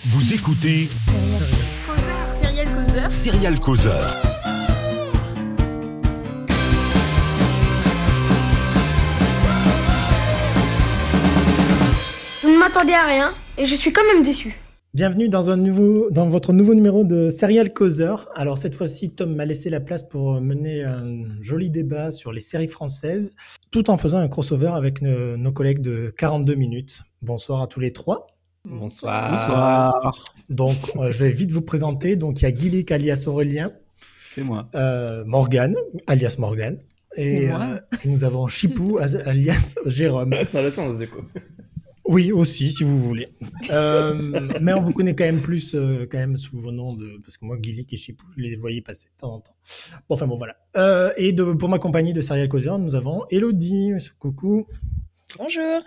Vous écoutez Causeur, serial causeur. Serial Causeur. Vous ne m'attendez à rien et je suis quand même déçu. Bienvenue dans, un nouveau, dans votre nouveau numéro de Serial Causeur. Alors cette fois-ci, Tom m'a laissé la place pour mener un joli débat sur les séries françaises, tout en faisant un crossover avec nos, nos collègues de 42 minutes. Bonsoir à tous les trois. Bonsoir. Donc euh, je vais vite vous présenter. Donc il y a Guilic alias Aurélien, C'est moi. euh, Morgane alias Morgane, et C'est moi. euh, nous avons Chipou as- alias Jérôme. Dans l'autre sens, du coup. Oui, aussi, si vous voulez. Euh, mais on vous connaît quand même plus, euh, quand même, sous vos noms de. Parce que moi, Guilic et Chipou, je les voyais passer de temps en temps. Bon, enfin bon, voilà. Euh, et de, pour ma compagnie de Serial Causeur, nous avons Elodie. Coucou. Bonjour.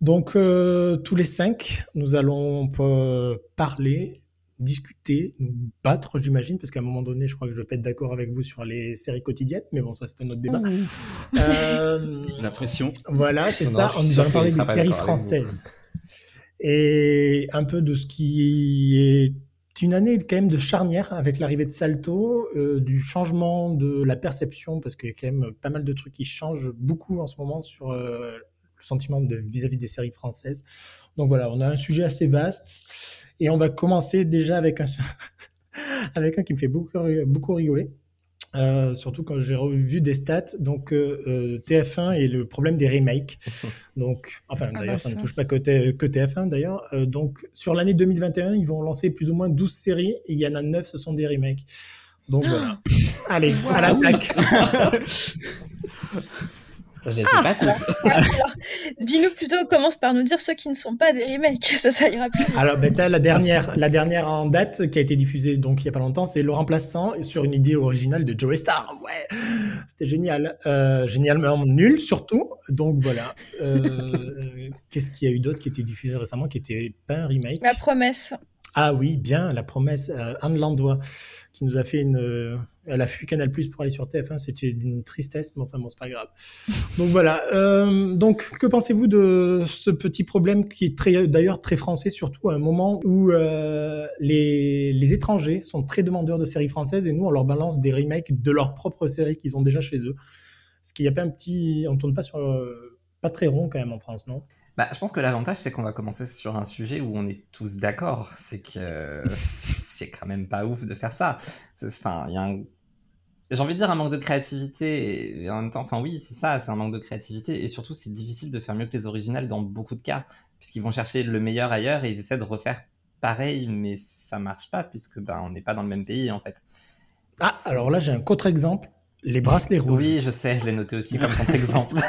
Donc, euh, tous les cinq, nous allons euh, parler, discuter, nous battre, j'imagine, parce qu'à un moment donné, je crois que je vais pas être d'accord avec vous sur les séries quotidiennes, mais bon, ça, c'est un autre débat. Euh, La pression. Voilà, c'est ça. On nous parler qu'il des séries françaises. Et un peu de ce qui est une année quand même de charnière avec l'arrivée de Salto, euh, du changement de la perception, parce qu'il y a quand même pas mal de trucs qui changent beaucoup en ce moment sur euh, sentiment de- vis-à-vis des séries françaises. Donc voilà, on a un sujet assez vaste. Et on va commencer déjà avec un, avec un qui me fait beaucoup, beaucoup rigoler. Euh, surtout quand j'ai revu des stats, donc euh, euh, TF1 et le problème des remakes. Donc, enfin, Ah d'ailleurs, bah ça, ne touche pas que, T- que TF1 d'ailleurs. Euh, donc, sur l'année 2021, ils vont lancer plus ou moins 12 séries et il y en a 9, ce sont des remakes. Donc voilà. Allez, à l'attaque. Je les sais pas toutes. Alors, dis-nous plutôt, commence par nous dire ceux qui ne sont pas des remakes, ça, ça ira plus vite. Alors, ben, t'as la dernière, la dernière en date qui a été diffusée donc il y a pas longtemps, c'est Le Remplaçant sur une idée originale de Joey Star. Ouais, c'était génial, euh, génialement nul surtout. Donc voilà. Euh, Qu'est-ce qu'il y a eu d'autre qui était diffusé récemment, qui était pas un remake? La promesse. Ah oui, bien, la promesse. euh, Anne Landois qui nous a fait une. Euh, elle a fui Canal Plus pour aller sur TF1, c'était d'une tristesse, mais enfin bon, c'est pas grave. Donc voilà. euh, donc, que pensez-vous de ce petit problème qui est d'ailleurs très français, surtout à un moment où euh, les, étrangers sont très demandeurs de séries françaises et nous, on leur balance des remakes de leurs propres séries qu'ils ont déjà chez eux. Est-ce qu'il n'y a pas un petit. On tourne pas sur. euh, pas très rond quand même en France, non? Bah, je pense que l'avantage, c'est qu'on va commencer sur un sujet où on est tous d'accord. C'est que c'est quand même pas ouf de faire ça. Enfin, il y a un... J'ai envie de dire un manque de créativité, et en même temps, enfin oui, c'est ça, c'est un manque de créativité, et surtout c'est difficile de faire mieux que les originales dans beaucoup de cas, puisqu'ils vont chercher le meilleur ailleurs et ils essaient de refaire pareil, mais ça marche pas, puisque ben, on n'est pas dans le même pays en fait. Ah, alors là, j'ai un contre-exemple les bracelets rouges. Oui, je sais, je l'ai noté aussi comme contre-exemple.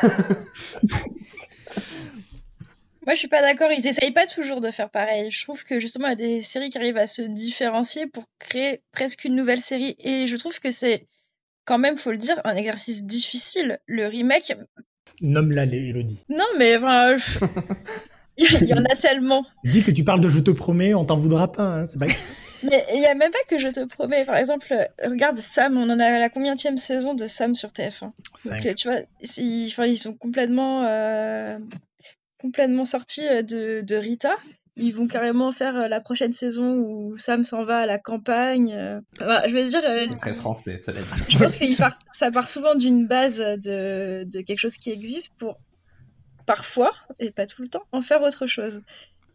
Moi, je suis pas d'accord, ils essayent pas toujours de faire pareil. Je trouve que justement, il y a des séries qui arrivent à se différencier pour créer presque une nouvelle série. Et je trouve que c'est, quand même, faut le dire, un exercice difficile. Le remake, Nomme-la, Elodie. non, mais enfin, je- il y en a tellement. Dis que tu parles de Je te promets, on t'en voudra pas. Hein, c'est pas... Mais il y a même pas que je te promets. Par exemple, regarde Sam, on en a la combienième saison de Sam sur TF1. Cinq. Donc, euh, tu vois, ils, enfin, ils sont complètement, euh, complètement sortis euh, de, de Rita. Ils vont carrément faire euh, la prochaine saison où Sam s'en va à la campagne. euh. Voilà, je vais dire, euh, Très français, cela dit. je pense que ça part souvent d'une base de, de quelque chose qui existe pour parfois, et pas tout le temps, en faire autre chose.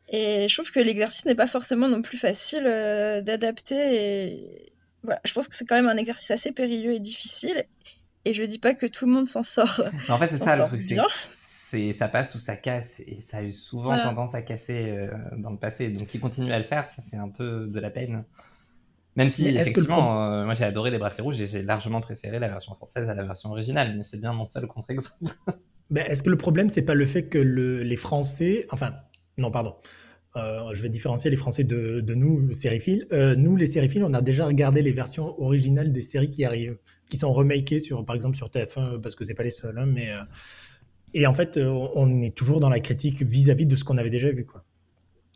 Et je trouve que l'exercice n'est pas forcément non plus facile euh, d'adapter. Et voilà, je pense que c'est quand même un exercice assez périlleux et difficile. Et je dis pas que tout le monde s'en sort. En fait, c'est ça le truc, c'est ça passe ou ça casse, et ça a eu souvent Voilà. tendance à casser euh, dans le passé. Donc, qui continue à le faire, ça fait un peu de la peine. Même si, effectivement, euh, moi j'ai adoré les bracelets rouges et j'ai largement préféré la version française à la version originale, mais c'est bien mon seul contre-exemple. Ben, Est-ce que le problème, c'est pas le fait que le- les Français. Enfin, non, pardon. Euh, je vais différencier les Français de, de nous, sériphiles. Euh, nous, les sériphiles, on a déjà regardé les versions originales des séries qui arrivent, qui sont remakées, sur, par exemple sur TF1, parce que c'est pas les seuls. hein, mais, euh, et en fait, euh, on est toujours dans la critique vis-à-vis de ce qu'on avait déjà vu. Quoi.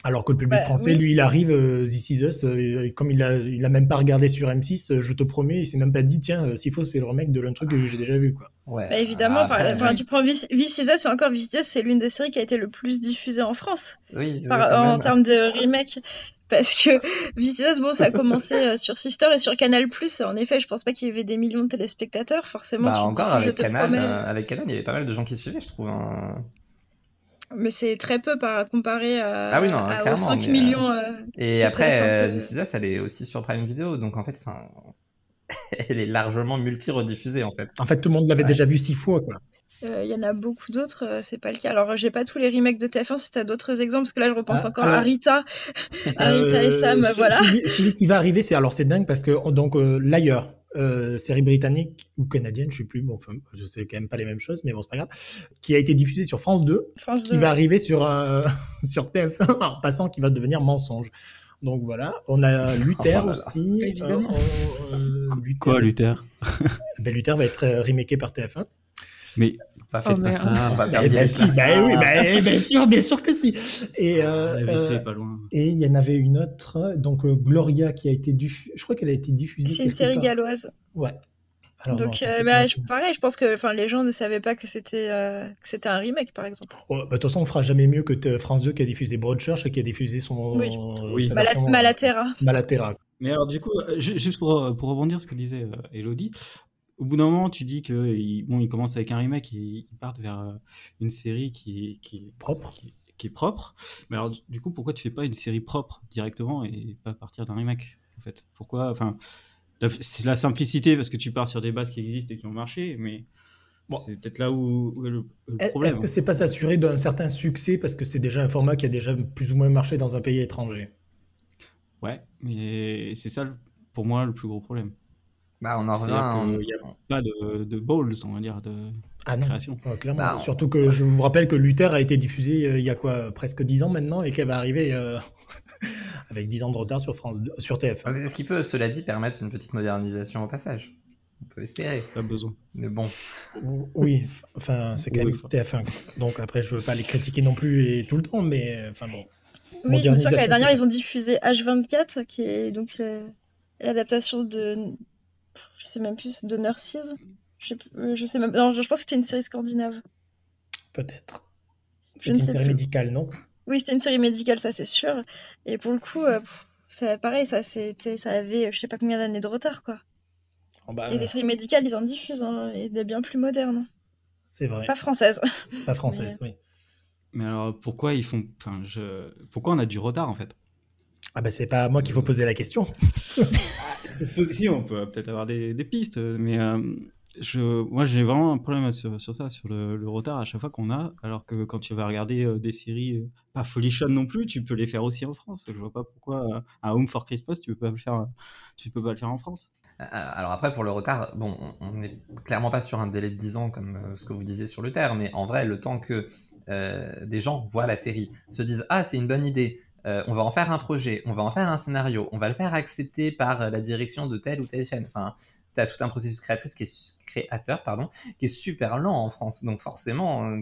Alors que le public Bah, français, oui. lui, il arrive, euh, This Is Us, euh, comme il a, il a même pas regardé sur M6, euh, je te promets, il s'est même pas dit, tiens, euh, s'il faut, c'est le remake de l'un truc que j'ai déjà vu, quoi. Ouais. Bah, évidemment, par- Après, enfin, tu prends Vis Is Us, et encore Vis Is Us, c'est l'une des séries qui a été le plus diffusée en France Oui, par- en même. termes de remake. Parce que Vis Is Us, bon, ça a commencé euh, sur Sister et sur Canal+. En effet, je pense pas qu'il y avait des millions de téléspectateurs. Forcément, Bah, tu encore dis, je avec te Canal, promets. euh, avec Canal, il y avait pas mal de gens qui suivaient, je trouve. hein. Mais c'est très peu par comparé à, Ah oui, non, à- aux clairement, 5 mais, euh, millions. euh, Et après, euh, téléphone. This Is Us, elle est aussi sur Prime Video, donc en fait, enfin, elle est largement multi-rediffusée en fait. En fait, tout le monde l'avait Ouais. déjà vu six fois, quoi. Euh, Il y en a beaucoup d'autres, euh, c'est pas le cas. Alors, j'ai pas tous les remakes de TF1, si t'as d'autres exemples, parce que là, je repense Ah, encore alors- à Rita, à Rita et Sam, Euh, voilà. Celui, celui qui va arriver, c'est alors c'est dingue parce que donc euh, l'ailleurs, euh, série britannique ou canadienne, je sais plus, bon, enfin, je sais quand même pas les mêmes choses, mais bon, c'est pas grave, qui a été diffusée sur France 2, France qui 2. va arriver sur euh, sur TF1 en passant, qui va devenir mensonge. Donc voilà, on a Luther Oh là. aussi. Évidemment. euh, euh, Luther, Quoi, Luther? Ben, Luther va être euh, remaké par TF1. Mais Pas Oh, fait de merde. passer, on va Ben, faire ben bien si, ça. ben oui, ben, bien sûr, bien sûr que si. Et euh, la euh, pas loin. Et il y en avait une autre, donc euh, Gloria, qui a été diffusée. Je crois qu'elle a été diffusée. C'est une série part. galloise. Ouais. Alors, Donc, euh, bah, pas- je- pareil, je pense que enfin, les gens ne savaient pas que c'était euh, que c'était un remake, par exemple. Oh, bah, De toute façon, on fera jamais mieux que France 2 qui a diffusé Broadchurch et qui a diffusé son. Oui. Oui. sa Malat- version, Malaterra. Malaterra. Mais alors, du coup, ju- juste pour, pour rebondir ce que disait euh, Elodie, au bout d'un moment, tu dis que il, bon, ils commencent avec un remake et ils partent vers euh, une série qui, est- qui, Propre. qui, est- qui est propre. Mais alors, du- coup, pourquoi tu fais pas une série propre directement et pas partir d'un remake en fait? Pourquoi Enfin, c'est la simplicité parce que tu pars sur des bases qui existent et qui ont marché, mais Bon. c'est peut-être là où, où est le, le problème. Est-ce que c'est pas s'assurer d'un certain succès parce que c'est déjà un format qui a déjà plus ou moins marché dans un pays étranger? Ouais, mais c'est ça pour moi le plus gros problème. Bah, on en revient. C'est-à-dire on- qu'il y a pas de, de balls, on va dire, de Ah non, création. Ouais, clairement. Bah, on- Surtout que je vous rappelle que Luther a été diffusé euh, il y a quoi, presque 10 ans maintenant et qu'elle va arriver euh, avec 10 ans de retard sur, France 2 sur TF1. Ce qui peut, cela dit, permettre une petite modernisation au passage? On peut espérer. Pas besoin. Mais bon. Oui, enfin, c'est quand même enfin. TF1. quoi. Donc après, je veux pas les critiquer non plus et tout le temps, mais euh, enfin bon. Oui, je me souviens que l'année Modernisation, dernière, ils ont diffusé H24, qui est donc euh, l'adaptation de. Je sais même plus, de Nurses. Je euh, je sais même. Non, je, je pense que c'était une série scandinave. Peut-être. Ne une série plus. médicale, non? Oui, c'était une série médicale, ça c'est sûr. Et pour le coup, euh, pff, ça, pareil, ça, c'était, ça avait euh, je sais pas combien d'années de retard, quoi. Oh, bah, Et les séries médicales, ils en diffusent, hein, et des bien plus modernes. C'est vrai. Pas françaises. Pas française, oui. Mais alors pourquoi ils font. Enfin, je... Pourquoi on a du retard en fait? Ah bah c'est pas à moi qu'il faut poser la question. Si, on peut peut-être avoir des, des pistes, mais euh, je, moi j'ai vraiment un problème sur, sur ça, sur le, le retard à chaque fois qu'on a, alors que quand tu vas regarder euh, des séries euh, pas folichonnes non plus, tu peux les faire aussi en France. Je vois pas pourquoi euh, un Home for Christmas, tu peux pas le faire, tu peux pas le faire en France. Alors après, pour le retard, bon, on n'est clairement pas sur un délai de 10 ans comme ce que vous disiez sur le terre, mais en vrai, le temps que euh, des gens voient la série, se disent ah c'est une bonne idée, euh, on va en faire un projet, on va en faire un scénario, on va le faire accepter par euh, la direction de telle ou telle chaîne. Enfin, t'as tout un processus créatrice qui est créateur, pardon, qui est super lent en France. Donc forcément, euh,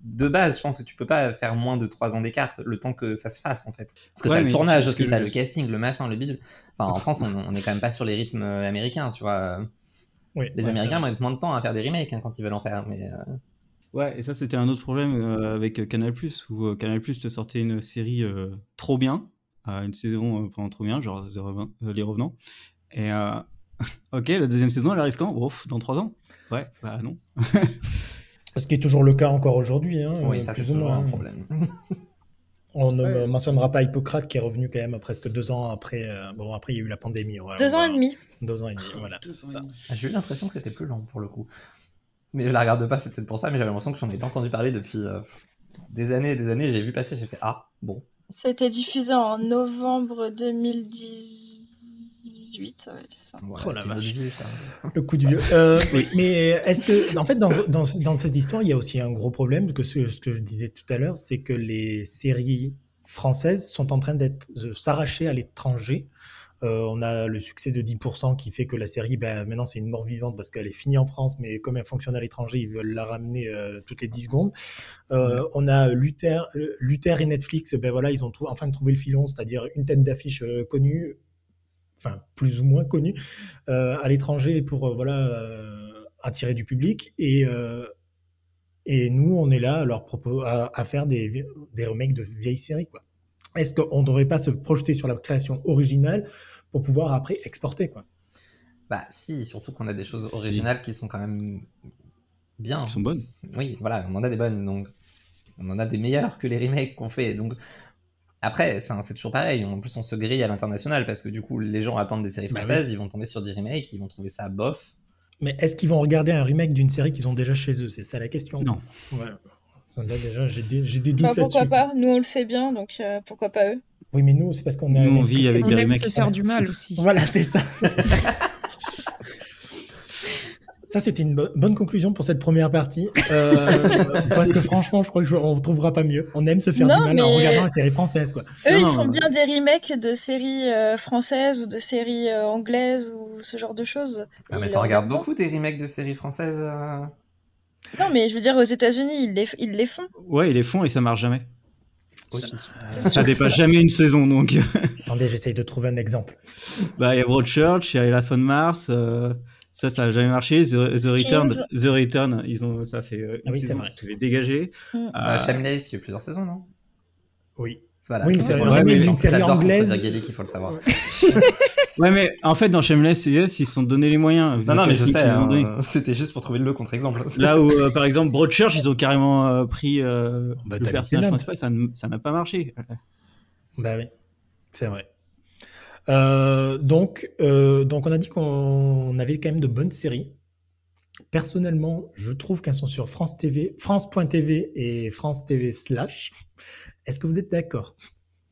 de base, je pense que tu peux pas faire moins de 3 ans d'écart le temps que ça se fasse en fait. Parce que Ouais, t'as le tournage aussi, t'as le casting, le machin, le bidule. Enfin, en France, on, on est quand même pas sur les rythmes américains, tu vois. Oui, Les ouais, Américains ouais. mettent moins de temps à faire des remakes hein, quand ils veulent en faire, mais euh, Ouais, et ça c'était un autre problème euh, avec Canal+, où euh, Canal+, te sortait une série euh, trop bien, euh, une saison euh, pendant trop bien, genre The Reven- euh, Les Revenants, et euh, ok, la deuxième saison elle arrive quand? Ouf, dans trois ans Ouais, bah non. Ce qui est toujours le cas encore aujourd'hui. Hein, oui, euh, ça c'est plus ou toujours moins, un problème. On ne Ouais. mentionnera pas Hippocrate qui est revenu quand même presque deux ans après. euh, bon, après il y a eu la pandémie. ouais, Deux ans va- et demi. Deux ans et demi, voilà. c'est ça. Ah, J'ai eu l'impression que c'était plus long pour le coup. Mais je la regarde pas, c'est peut-être pour ça, mais j'avais l'impression que j'en ai pas entendu parler depuis euh, des années et des années. J'ai vu passer, j'ai fait ah, bon. C'était diffusé en novembre 2018. ouais, Oh la vie, ça. Le coup du vieux. Euh, Mais est-ce que, en fait, dans, dans, dans cette histoire, il y a aussi un gros problème que ce, ce que je disais tout à l'heure, c'est que les séries françaises sont en train d'être de s'arracher à l'étranger. Euh, on a le succès de 10% qui fait que la série, ben, maintenant, c'est une mort vivante parce qu'elle est finie en France, mais comme elle fonctionne à l'étranger, ils veulent la ramener euh, toutes les 10 secondes. Euh, on a Luther, Luther et Netflix, ben voilà, ils ont enfin trouvé le filon, c'est-à-dire une tête d'affiche connue, enfin plus ou moins connue, à l'étranger pour voilà attirer du public. Et, et nous, on est là à, leur propos, à, à faire des, des remakes de vieilles séries. quoi. Est-ce qu'on ne devrait pas se projeter sur la création originale pour pouvoir après exporter quoi? Bah si, surtout qu'on a des choses originales qui sont quand même bien. Qui sont bonnes. Oui, voilà, on en a des bonnes, donc on en a des meilleures que les remakes qu'on fait. Donc après, c'est toujours pareil. En plus, on se grille à l'international parce que du coup, les gens attendent des séries Bah oui. françaises, ils vont tomber sur des remakes, ils vont trouver ça bof. Mais est-ce qu'ils vont regarder un remake d'une série qu'ils ont déjà chez eux? C'est ça la question. Non. Ouais. Là, déjà, j'ai des, j'ai des doutes Bah, pourquoi là-dessus. pas? Nous, on le fait bien, donc euh, pourquoi pas eux? Oui, mais nous, c'est parce qu'on a. Nous, on vit avec des aime remakes. se faire du mal aussi. Voilà, c'est ça. Ça, c'était une bo- bonne conclusion pour cette première partie. Euh, parce que franchement, je crois qu'on ne trouvera pas mieux. On aime se faire Non, du mal en regardant la série française. Quoi. Eux, Non, ils non, font bien des remakes de séries euh, françaises ou de séries euh, anglaises ou ce genre de choses. Ah, mais les t'en regardes beaucoup des remakes de séries françaises euh. Non, mais je veux dire, aux États-Unis, ils les, ils les font. Ouais, ils les font et ça marche jamais. aussi. Ça dépasse jamais une saison, donc. Attendez, j'essaye de trouver un exemple. Bah, il y a Broadchurch, il y a La Fun Mars, euh, ça, ça a jamais marché. The, The Return, The Return, ils ont, ça fait euh, une Ah oui, c'est saison, vrai. fait dégager. Mm. Bah, Euh, Shameless, il y a eu plusieurs saisons, non? Oui. Voilà, Oui, c'est vrai, j'adore les anglaise. qu'il faut le savoir. Ouais, mais en fait, dans Shameless et ils se sont donné les moyens. Non, non, mais je sais, hein, c'était juste pour trouver le contre-exemple. Là où, euh, par exemple, Broadchurch, ils ont carrément euh, pris euh, Bah, le personnage principal, ça n'a pas marché. Bah oui, c'est vrai. Euh, donc, euh, donc, on a dit qu'on avait quand même de bonnes séries. Personnellement, je trouve qu'elles sont sur France TV, France.tv et France TV slash. Est-ce que vous êtes d'accord?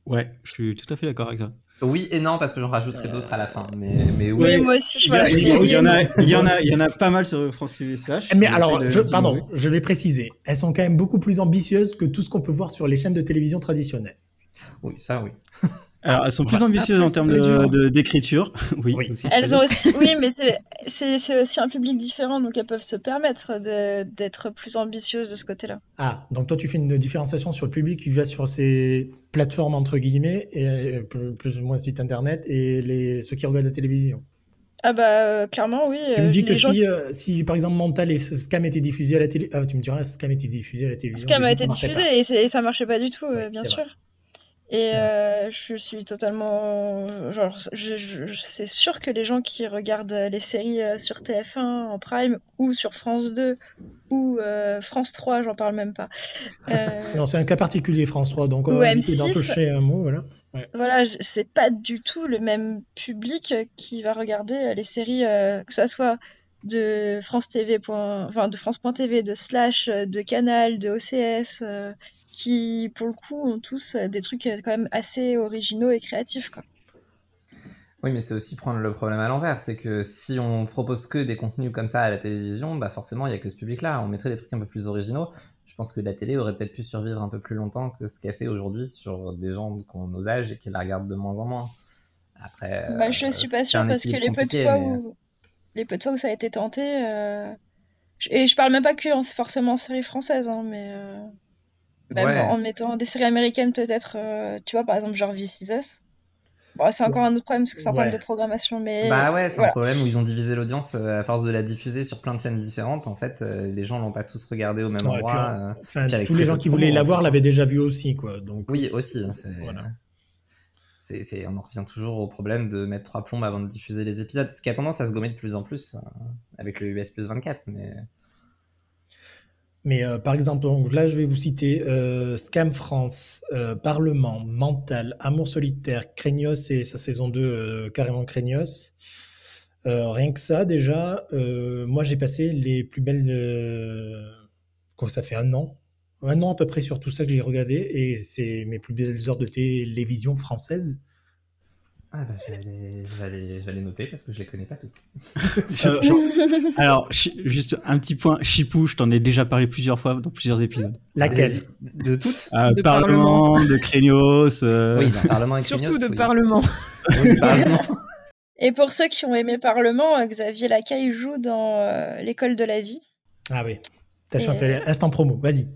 Ouais, je suis tout à fait d'accord avec ça. Oui et non, parce que j'en rajouterai d'autres à la fin. Mais, mais oui. Oui, moi aussi, je Il y, vois a- la il y a- il y en a, il y en a, il y en a pas mal sur France TV slash. Mais J'essaie alors, je, pardon, je vais préciser. Elles sont quand même beaucoup plus ambitieuses que tout ce qu'on peut voir sur les chaînes de télévision traditionnelles. Oui, ça oui. Alors, elles sont plus ambitieuses Après, en termes de- de- d'écriture. Oui, Oui. aussi, ça Elles ont aussi, oui, mais c'est aussi un public différent, donc elles peuvent se permettre de d'être plus ambitieuses de ce côté-là. Ah, donc toi, tu fais une différenciation sur le public qui va sur ces plateformes, entre guillemets, et euh, plus, plus ou moins site internet, et les, ceux qui regardent la télévision. Ah bah euh, clairement oui. Tu me euh, dis que gens- si, euh, si, par exemple, Mental et Scam étaient diffusés à la télé... Ah, tu me diras, Scam était diffusé à la télévision. Scam a été diffusé et, et ça marchait pas du tout, euh, bien sûr. vrai. Et euh, je suis totalement, genre, je, je- c'est sûr que les gens qui regardent les séries euh, sur TF1 en prime ou sur France 2 ou euh, France 3, j'en parle même pas. Euh, Non, c'est un cas particulier, France 3, donc on va d'en M6. toucher un mot, voilà. Voilà, je- c'est pas du tout le même public qui va regarder euh, les séries, euh, que ça soit de France TV, point- enfin de France.tv, de Slash, euh, de Canal, de OCS, euh, qui pour le coup ont tous euh, des trucs quand même assez originaux et créatifs, quoi. Oui, mais c'est aussi prendre le problème à l'envers. C'est que si on propose que des contenus comme ça à la télévision, bah forcément, il y a que ce public-là. On mettrait des trucs un peu plus originaux. Je pense que la télé aurait peut-être pu survivre un peu plus longtemps que ce qu'elle fait aujourd'hui sur des gens qui ont nos âges et qui la regardent de moins en moins. Après, Bah, je euh, suis pas sûre parce que les peu de fois mais- où les peu de fois où ça a été tenté, euh, je- et je parle même pas que en, forcément en série française, hein, mais euh, même Ouais. en mettant des séries américaines peut-être, euh, tu vois par exemple genre This Is Us. Bon, c'est encore un autre problème parce que c'est un Ouais. problème de programmation, mais Bah ouais, c'est voilà. un problème où ils ont divisé l'audience à force de la diffuser sur plein de chaînes différentes. En fait, les gens l'ont pas tous regardé au même Ouais, et puis, endroit. en- euh. Enfin, Puis avec tous les gens qui voulaient l'avoir plus. l'avaient déjà vu aussi, quoi. Donc, Oui, aussi. hein, c'est... Voilà. On en revient toujours au problème de mettre trois plombes avant de diffuser les épisodes, ce qui a tendance à se gommer de plus en plus euh, avec le US plus 24. Mais Mais euh, par exemple, donc là, je vais vous citer euh, Scam France, euh, Parlement, Mental, Amour solitaire, Craignos et sa saison 2, euh, carrément Craignos. Rien que ça, déjà, moi j'ai passé les plus belles. quoi, ça fait un an Un an à peu près sur tout ça que j'ai regardé, et c'est mes plus belles heures de télévision française. Ah bah je vais, aller, je, vais je vais aller noter parce que je les connais pas toutes. Euh, genre- alors, juste un petit point. Chipou, je t'en ai déjà parlé plusieurs fois dans plusieurs épisodes. Laquelle De, de toutes Euh, De Parlement, de Craignos. euh, Oui, dans Parlement et Surtout de oui. Parlement. Oui, Parlement. Et pour ceux qui ont aimé Parlement, euh, Xavier Lacaille joue dans euh, L'école de la vie. Ah oui. Attention, Et- fait instant promo, vas-y.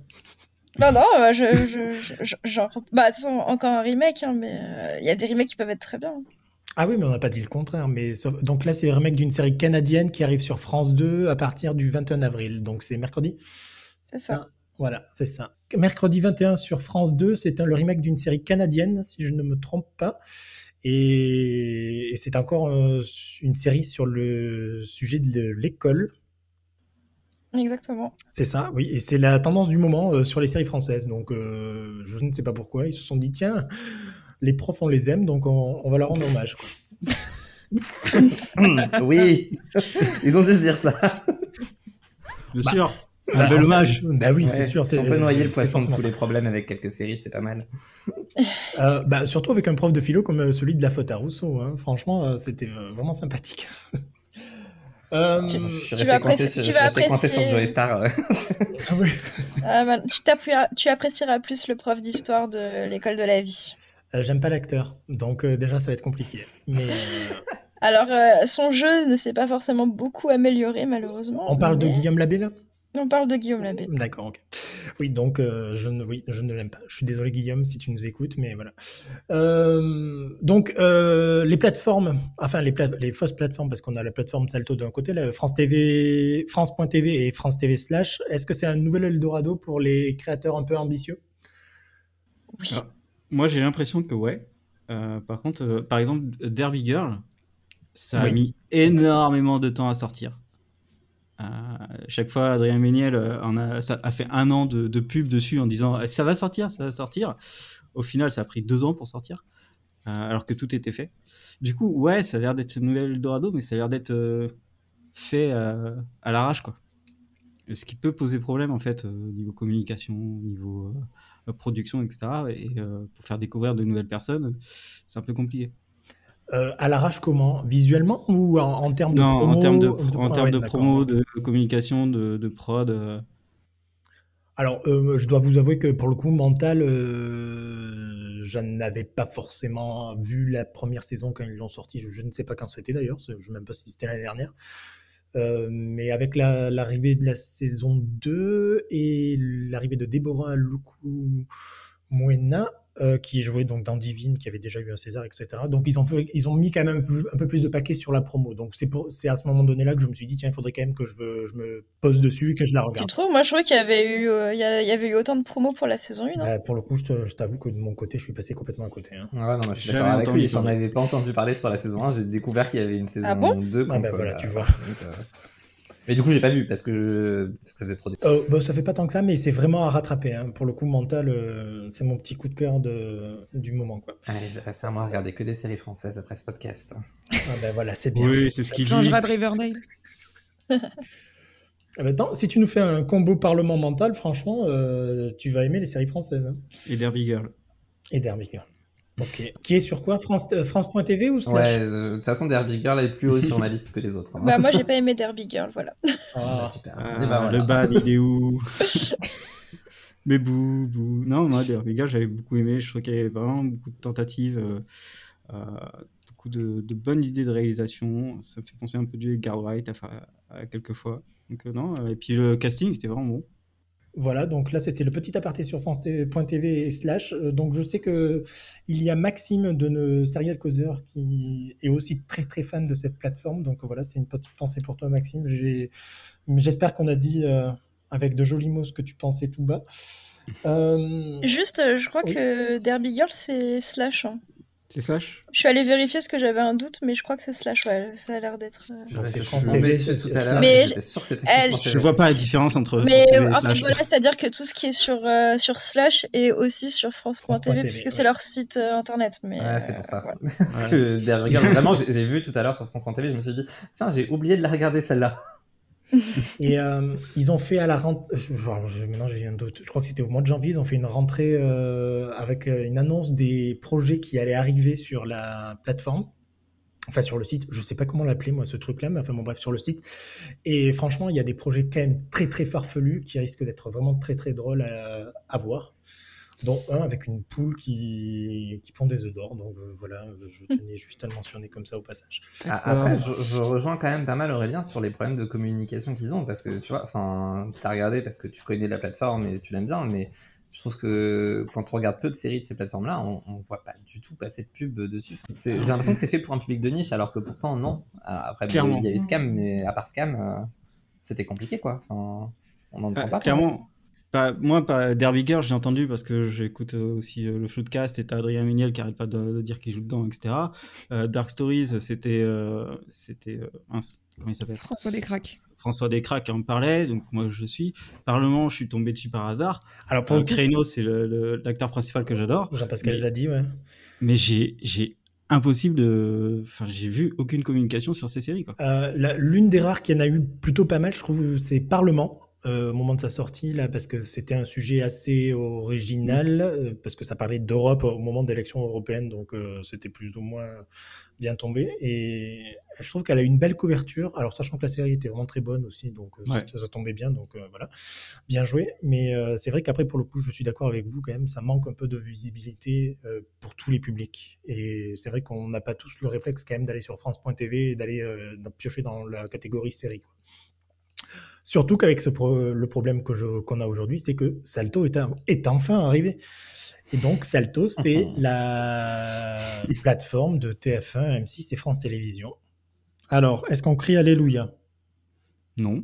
Non, non, euh, je, je, je- genre, bah, encore un remake, hein, mais euh, il y a des remakes qui peuvent être très bien. Ah oui, mais on n'a pas dit le contraire. Mais sauf- Donc là, c'est le remake d'une série canadienne qui arrive sur France 2 à partir du 21 avril. Donc c'est mercredi C'est ça. Voilà, c'est ça. Mercredi 21 sur France 2, c'est le remake d'une série canadienne, si je ne me trompe pas. Et, et c'est encore euh, une série sur le sujet de l'école. Exactement. C'est ça, oui. Et c'est la tendance du moment euh, sur les séries françaises. Donc euh, je ne sais pas pourquoi. Ils se sont dit, tiens, les profs, on les aime, donc on, on va leur rendre hommage. quoi. Oui, ils ont dû se dire ça. Bien Bah, sûr. Un Bah, bel en fait, hommage. Bah oui, c'est sûr. Si on peut noyer le poisson de tous ça. les problèmes avec quelques séries, c'est pas mal. Euh, bah, surtout avec un prof de philo comme celui de la faute à Rousseau. hein. Franchement, c'était vraiment sympathique. Euh, Tu- Je suis resté coincé apprécier- sur, Joey Star. euh. ah oui. Bah, tu, apprécieras plus le prof d'histoire de l'école de la vie. Euh, J'aime pas l'acteur, donc euh, déjà ça va être compliqué. Mais euh, Alors, euh, son jeu ne s'est pas forcément beaucoup amélioré, malheureusement. on parle de Guillaume Labbé là? On parle de Guillaume Labbé. D'accord, ok. Oui, donc euh, je ne, oui, je ne l'aime pas. Je suis désolé Guillaume si tu nous écoutes, mais voilà. Euh, donc euh, les plateformes, enfin les, pla- les fausses plateformes, parce qu'on a la plateforme Salto d'un côté, la France TV, France.tv et France TV slash. Est-ce que c'est un nouvel Eldorado pour les créateurs un peu ambitieux? Oui. Ah. Moi, j'ai l'impression que ouais. Euh, par contre, euh, par exemple, Derby Girl, ça a Oui. mis énormément de temps à sortir. Chaque fois, Adrien Méniel euh, a, fait un an de, pub dessus en disant Eh, ça va sortir, ça va sortir. Au final, ça a pris deux ans pour sortir, euh, alors que tout était fait. Du coup, ouais, ça a l'air d'être une nouvelle Eldorado, mais ça a l'air d'être euh, fait à l'arrache, quoi. Ce qui peut poser problème, en fait, niveau communication, niveau production, etc. Et pour faire découvrir de nouvelles personnes, c'est un peu compliqué. Euh, À l'arrache comment Visuellement ou en, en termes de promo en termes de, en termes de promo, de communication, de, de prod. euh, Alors, euh, je dois vous avouer que pour le coup, Mental, euh, je n'avais pas forcément vu la première saison quand ils l'ont sorti. Je, je ne sais pas quand c'était d'ailleurs, je ne sais même pas si c'était l'année dernière. Euh, mais avec la- l'arrivée de la saison 2 et l'arrivée de Deborah Luku Moena, euh, qui jouait donc dans Divine, qui avait déjà eu un César, etc. Donc ils ont, fait- ils ont mis quand même un peu, un peu plus de paquets sur la promo. Donc c'est pour- c'est à ce moment donné là que je me suis dit, tiens, il faudrait quand même que je, me- je me pose dessus et que je la Tu regarde. trouves? Moi, je trouvais qu'il y avait eu, euh, il y, avait eu autant de promos pour la saison 1. Bah, pour le coup, je t'avoue que de mon côté, je suis passé complètement à côté. hein. Ouais, non, je suis d'accord avec lui. J'en avais pas entendu parler sur la saison 1. J'ai découvert qu'il y avait une saison Ah bon? 2 Ah quand, bah euh, voilà, tu vois. donc, euh, Mais du coup, j'ai pas vu parce que, je- parce que ça faisait trop de. Euh, bah, ça fait pas tant que ça, mais c'est vraiment à rattraper. hein. Pour le coup, mental, euh, c'est mon petit coup de cœur de, du moment. Quoi. Allez, je vais passer un mois à regarder que des séries françaises après ce podcast. Ah ben voilà, c'est bien. Oui, c'est ce qu'il dit. Changera de Riverdale. Ah ben, attends, si tu nous fais un combo parlement mental, franchement, euh, tu vas aimer les séries françaises. hein. Et Derby Girl. Et Derby Girl. Ok. Qui est sur quoi? France, euh, France.tv ou Ouais, Slash? euh, de toute façon, Derby Girl est plus haut sur ma liste que les autres. hein. Bah, moi, j'ai pas aimé Derby Girl, voilà. Ah, Bah, super. Ah, bah, voilà. Le ban, il est où? Mais bou, bou. Non, moi, Derby Girl, j'avais beaucoup aimé. Je trouve qu'il y avait vraiment beaucoup de tentatives, euh, euh, beaucoup de, de bonnes idées de réalisation. Ça me fait penser un peu du Edgar Wright à, à quelques fois. Donc, euh, non. euh, Et puis le casting était vraiment bon. Voilà, donc là c'était le petit aparté sur France.tv et slash. Euh, Donc je sais que il y a Maxime de nos Serial Causeur qui est aussi très très fan de cette plateforme. Donc voilà, c'est une petite pensée pour toi Maxime. J'espère qu'on a dit euh, avec de jolis mots ce que tu pensais tout bas. Euh, Juste, je crois Oui. que Derby Girl, c'est Slash. hein. C'est Slash Je suis allée vérifier parce que j'avais un doute, mais je crois que c'est Slash, ouais. Ça a l'air d'être. euh, c'est France TV, dessus tout à c'est- l'heure. Mais J'étais sûr que c'était elle- France Je vois pas la différence entre. Mais France TV et en fait, voilà, c'est-à-dire que tout ce qui est sur, euh, sur Slash est aussi sur France.tv, puisque ouais. c'est leur site euh, internet. Mais, Ouais, c'est pour ça. voilà. Parce que vraiment, j'ai j'ai vu tout à l'heure sur France.tv, je me suis dit, tiens, j'ai oublié de la regarder celle-là. Et euh, ils ont fait à la rentrée, maintenant je crois que c'était au mois de janvier, ils ont fait une rentrée euh, avec euh, une annonce des projets qui allaient arriver sur la plateforme. Enfin, sur le site, je sais pas comment l'appeler, moi, ce truc-là, mais enfin, bon, bref, sur le site. Et franchement, il y a des projets quand même très, très farfelus qui risquent d'être vraiment très, très drôles à voir dont un avec une poule qui, qui pond des œufs d'or. Donc euh, voilà, je tenais juste à le mentionner comme ça au passage. Ah, Après, je, je rejoins quand même pas mal Aurélien sur les problèmes de communication qu'ils ont, parce que tu vois, enfin, t'as regardé parce que tu connais la plateforme et tu l'aimes bien, mais je trouve que quand on regarde peu de séries de ces plateformes-là, on, on voit pas du tout passer de pub dessus. J'ai l'impression que c'est fait pour un public de niche, alors que pourtant, non. Ah, Après, bon, il y a eu Scam, mais à part Scam, euh, c'était compliqué, quoi. Enfin, on n'en entend Ah, pas. clairement. Pas- moi, pas Derby Girl, j'ai entendu parce que j'écoute euh, aussi euh, le Floodcast et t'as Adrien Méniel qui arrête pas de, de dire qu'il joue dedans, etc. Euh, Dark Stories, c'était. euh, c'était euh, comment il s'appelle? François Descraques. François Descraques en parlait, donc moi je suis. Parlement, je suis tombé dessus par hasard. Alors pour Euh, le Créneau, c'est l'acteur principal que j'adore. Jean-Pascal Mais- Zadi, ouais. Mais j'ai j'ai impossible de. Enfin, j'ai vu aucune communication sur ces séries. Euh, L'une des rares qui en a eu plutôt pas mal, je trouve, c'est Parlement. Euh, au moment de sa sortie, là, parce que c'était un sujet assez original, euh, parce que ça parlait d'Europe au moment de l'élection européenne, donc euh, c'était plus ou moins bien tombé. Et je trouve qu'elle a une belle couverture, alors sachant que la série était vraiment très bonne aussi, donc Ouais. ça, ça tombait bien, donc voilà, bien joué. Mais c'est vrai qu'après, pour le coup, je suis d'accord avec vous quand même, ça manque un peu de visibilité pour tous les publics. Et c'est vrai qu'on n'a pas tous le réflexe quand même d'aller sur France.tv et d'aller piocher dans la catégorie série. quoi. Surtout qu'avec ce pro- le problème qu'on a aujourd'hui, c'est que Salto est, un- est enfin arrivé. Et donc Salto, c'est la plateforme de TF1, M6 et France Télévisions. Alors, est-ce qu'on crie Alléluia? Non.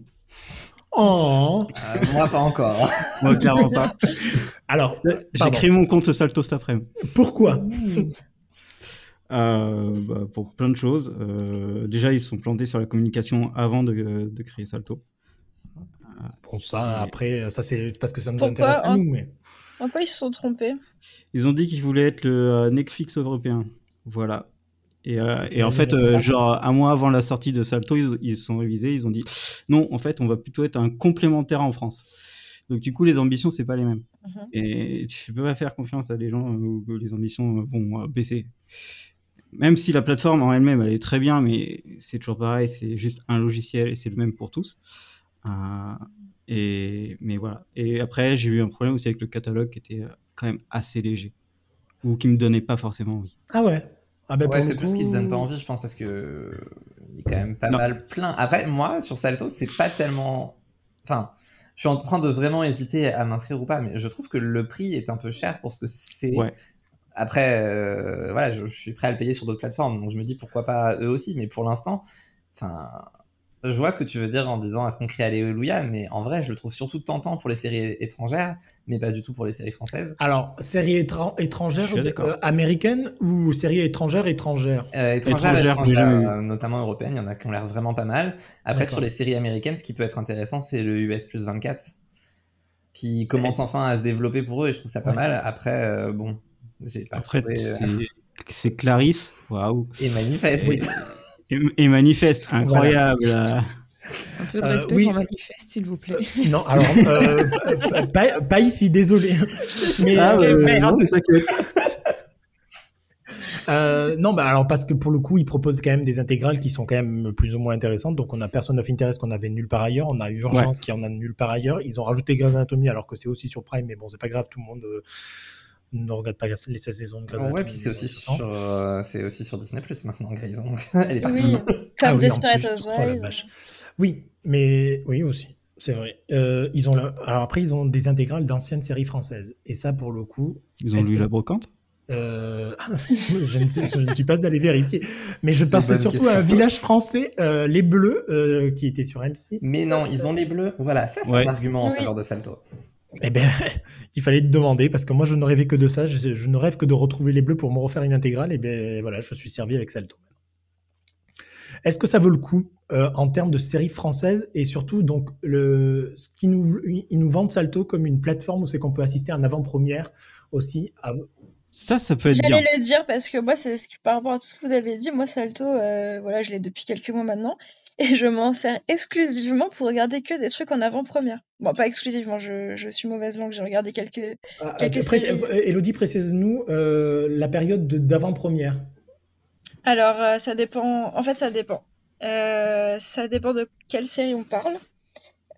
Oh Euh, moi, pas encore. Moi, clairement pas. Alors, J'ai pardon. créé mon compte Salto cet après-midi. pourquoi? Euh, bah, pour plein de choses. Euh, déjà, ils se sont plantés sur la communication avant de, de créer Salto. Bon, ça, après, ça c'est parce que ça nous Pourquoi intéresse à en- nous, mais... En quoi ils se sont trompés Ils ont dit qu'ils voulaient être le euh, Netflix européen. Voilà. Et, euh, et en fait, euh, genre un mois avant la sortie de Salto, ils, ils se sont révisés. Ils ont dit non, en fait, on va plutôt être un complémentaire en France. Donc du coup, les ambitions, c'est pas les mêmes. Mhm. Et tu peux pas faire confiance à des gens où les ambitions vont euh, baisser. Même si la plateforme en elle-même, elle est très bien, mais c'est toujours pareil, c'est juste un logiciel et c'est le même pour tous. Euh, et mais voilà. Et après, j'ai eu un problème aussi avec le catalogue qui était euh, quand même assez léger ou qui me donnait pas forcément envie. Ah ouais ah ben, Ouais, c'est le plus qui te coup- donne pas envie, je pense, parce que euh, il est quand même pas Non. mal plein. Après, moi, sur Salto, c'est pas tellement. Enfin, je suis en train de vraiment hésiter à m'inscrire ou pas, mais je trouve que le prix est un peu cher pour ce que c'est. Ouais. Après, euh, voilà, je, je suis prêt à le payer sur d'autres plateformes, donc je me dis pourquoi pas eux aussi, mais pour l'instant, enfin, je vois ce que tu veux dire en disant est-ce qu'on crie Alléluia, mais en vrai, je le trouve surtout tentant pour les séries étrangères, mais pas du tout pour les séries françaises. Alors, série étran- étrangère Je suis d'accord. euh, américaine ou série étrangère étrangère Euh, étrangères, Étrangères, étrangères, euh, notamment européennes, il y en a qui ont l'air vraiment pas mal. Après, sur les séries américaines, ce qui peut être intéressant, c'est le US plus 24, qui commence enfin à se développer pour eux, et je trouve ça pas Ouais. mal. Après, euh, bon, j'ai pas Après, trouvé... c'est- c'est Clarisse, waouh, Et manifeste. Oui. et, et manifeste, incroyable. Un peu de Euh, respect oui. pour Manifeste, s'il vous plaît. Non, alors, euh, euh, pas, pas ici, désolé. Mais, Ah, euh, ouais, merde. non. Euh, non, bah alors parce que pour le coup, ils proposent quand même des intégrales qui sont quand même plus ou moins intéressantes. Donc, on a Person of Interest qu'on avait nulle part ailleurs, on a Urgence qui en a nulle part ailleurs. Ils ont rajouté Grey's Anatomy alors que c'est aussi sur Prime, mais bon, c'est pas grave, tout le monde euh, ne regarde pas les 16 saisons de Grey's Anatomy. Ouais, puis c'est aussi, sur, euh, c'est aussi sur Disney Plus maintenant, Grey's. Elle est partout. Oui, comme Ah oui, Desperate. Oh la Housewives. Oui, mais oui aussi, c'est vrai. Euh, ils ont le- alors après ils ont des intégrales d'anciennes séries françaises et ça pour le coup, Ils ont lu la brocante? Euh, je, ne sais- je ne suis pas allé vérifier, mais je pensais surtout à un village français, euh, les Bleus, euh, qui était sur M6. Mais non, ils ont les bleus. Voilà, ça c'est Ouais. un argument en Oui. faveur de Salto. Eh ben, il fallait te demander parce que moi je ne rêvais que de ça. Je, je ne rêve que de retrouver les Bleus pour me refaire une intégrale. Et ben voilà, je suis servi avec Salto. Est-ce que ça vaut le coup euh, en termes de séries françaises et surtout donc le ce qui nous ils nous vendent Salto comme une plateforme où c'est qu'on peut assister à en avant-première aussi à- Ça, ça peut être bien. J'allais le dire parce que moi, c'est ce que- par rapport à tout ce que vous avez dit, moi, Salto, euh, voilà, je l'ai depuis quelques mois maintenant, et je m'en sers exclusivement pour regarder que des trucs en avant-première. Bon, pas exclusivement, je, je suis mauvaise langue, j'ai regardé quelques... Ah, Quelques pré- séries. euh, Elodie, précise-nous euh, la période de- d'avant-première. Alors, euh, ça dépend, en fait, ça dépend. Euh, ça dépend de quelle série on parle.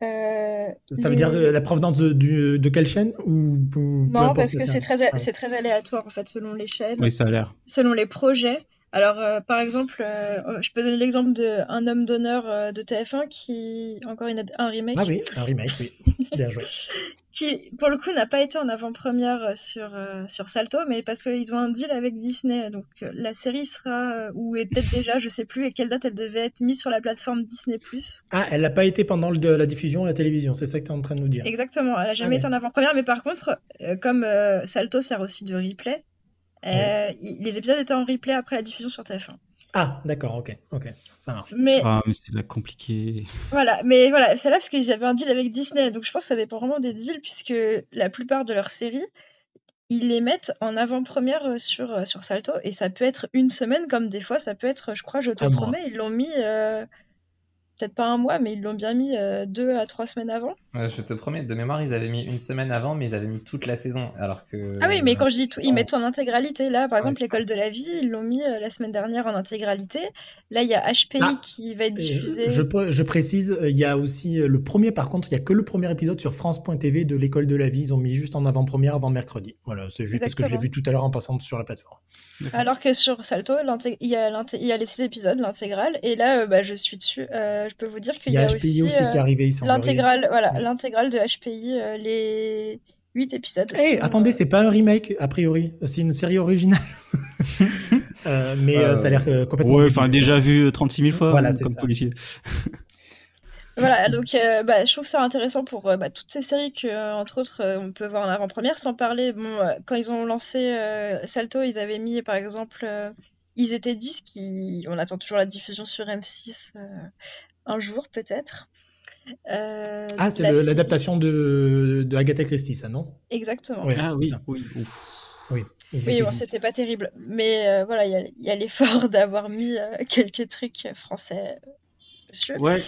Euh, Ça veut dire la provenance de, de quelle chaîne ou, ou Non, parce que c'est très, c'est très aléatoire, en fait, selon les chaînes. Oui, ça a l'air. selon les projets. Alors, euh, par exemple, euh, je peux donner l'exemple de Un homme d'honneur euh, de TF1 qui, encore une, un remake, Ah oui, un remake, oui. Bien joué. qui, pour le coup, n'a pas été en avant-première sur, sur Salto, mais parce qu'ils ont un deal avec Disney. Donc, la série sera, ou est peut-être déjà, je sais plus, et quelle date elle devait être mise sur la plateforme Disney+. Ah, elle n'a pas été pendant le- la diffusion à la télévision, c'est ça que tu es en train de nous dire. Exactement, elle a jamais Ah été en avant-première, mais par contre, comme Salto sert aussi de replay, euh, les épisodes étaient en replay après la diffusion sur TF1. Ah, d'accord, ok, ok, ça marche. Mais Ah, mais c'est là compliqué. Voilà, mais voilà, c'est là parce qu'ils avaient un deal avec Disney, donc je pense que ça dépend vraiment des deals, puisque la plupart de leurs séries, ils les mettent en avant-première euh, sur, euh, sur Salto, et ça peut être une semaine, comme des fois, ça peut être, je crois, je te Un mois. promets, ils l'ont mis, euh, peut-être pas un mois, mais ils l'ont bien mis euh, deux à trois semaines avant. Euh, Je te promets, de mémoire, ils avaient mis une semaine avant, mais ils avaient mis toute la saison. Alors que. Ah oui, mais quand je dis tout, ils en- mettent en intégralité. Là, par Ouais, exemple, l'école de la vie, ils l'ont mis euh, la semaine dernière en intégralité. Là, il y a HPI Ah, qui va être Et diffusé. Je, pré- je précise, euh, il y a aussi euh, le premier, par contre, il n'y a que le premier épisode sur France.tv de l'école de la vie. Ils ont mis juste en avant-première avant mercredi. Voilà, c'est juste parce que je l'ai Exactement. vu tout à l'heure en passant sur la plateforme. Alors que sur Salto, il y, a l'inté- il y a les six épisodes, l'intégrale, et là, euh, bah, je suis dessus. Euh, je peux vous dire qu'il Il y y a HPI aussi, aussi, euh, qui est arrivé, il semblerait. l'intégrale, voilà, Ouais. l'intégrale de HPI, euh, les huit épisodes. Eh, sont, attendez, euh, c'est pas un remake, a priori. C'est une série originale. Euh, mais euh, Euh, ça a l'air euh, complètement. Ouais, enfin, déjà vu euh, 36 000 fois Voilà, c'est comme ça. policier. Voilà, donc euh, bah, je trouve ça intéressant pour euh, bah, toutes ces séries que, euh, entre autres, euh, on peut voir en avant-première, sans parler, bon, euh, quand ils ont lancé euh, Salto, ils avaient mis, par exemple, euh, Ils étaient 10, qui... on attend toujours la diffusion sur M6 euh, un jour, peut-être. Euh, Ah, c'est l'adaptation de, de Agatha Christie, ça, non? Exactement. Ouais, Ah oui, oui. ouf. Oui. Oui, bon, c'était pas terrible. Mais euh, voilà, il y a, l'effort d'avoir mis euh, quelques trucs français dessus. Ouais,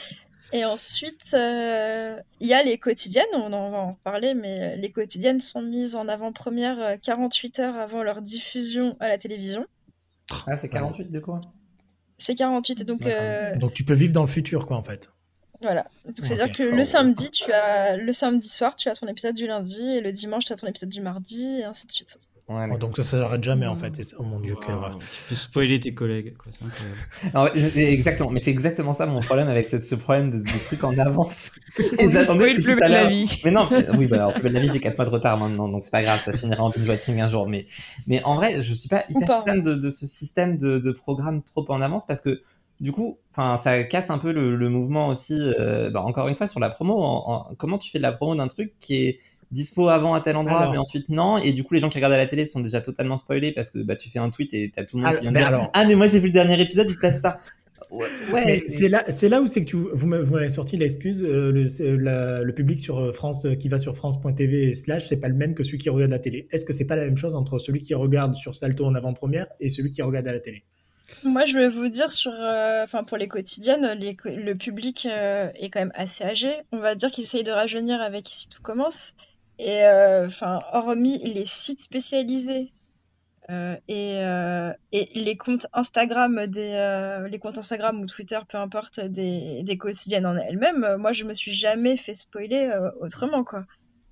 Et ensuite, euh, il y a les quotidiennes, on en va en parler, mais les quotidiennes sont mises en avant-première euh, 48 heures avant leur diffusion à la télévision. Ah, c'est 48 de quoi? C'est 48, et donc euh, Donc tu peux vivre dans le futur, quoi, en fait. voilà. Donc c'est-à-dire que le samedi, tu as le samedi soir, tu as ton épisode du lundi, et le dimanche, tu as ton épisode du mardi, et ainsi de suite. Ouais, Oh, donc ça s'arrête jamais, en fait. Ça. Oh mon dieu, quelle Waouh, horreur. tu peux spoiler tes collègues. Quoi. Alors, exactement, mais c'est exactement ça mon problème avec ce problème de, de trucs en avance. Depuis plus tout à l'heure. vie. Mais non, mais- oui, bah alors, plus belle la vie, j'ai 4 mois de retard maintenant, donc c'est pas grave, ça finira en binge watching un jour. Mais, mais en vrai, je suis pas hyper pas. fan de, de ce système de, de programme trop en avance parce que, du coup, enfin, ça casse un peu le, le mouvement aussi, euh, bah, encore une fois, sur la promo. En, en- comment tu fais de la promo d'un truc qui est dispo avant à tel endroit, Alors. mais ensuite non, et du coup, les gens qui regardent à la télé sont déjà totalement spoilés parce que, bah, tu fais un tweet et t'as tout le monde Alors, qui vient de dire, alors- ah, mais moi j'ai vu le dernier épisode, il se passe ça. Ouais, ouais, c'est là, c'est là où c'est que tu, vous m'avez sorti l'excuse, euh, le, la- le public sur euh, France qui va sur France.tv et slash, c'est pas le même que celui qui regarde la télé. Est-ce que c'est pas la même chose entre celui qui regarde sur Salto en avant-première et celui qui regarde à la télé? Moi, je vais vous dire sur, euh, enfin pour les quotidiennes, les le public euh, est quand même assez âgé. On va dire qu'ils essayent de rajeunir avec Ici tout commence. Et euh, enfin, hormis les sites spécialisés euh, et, euh, et les comptes Instagram des, euh, les comptes Instagram ou Twitter, peu importe, des, des quotidiennes en elles-mêmes, moi, je me suis jamais fait spoiler autrement, quoi.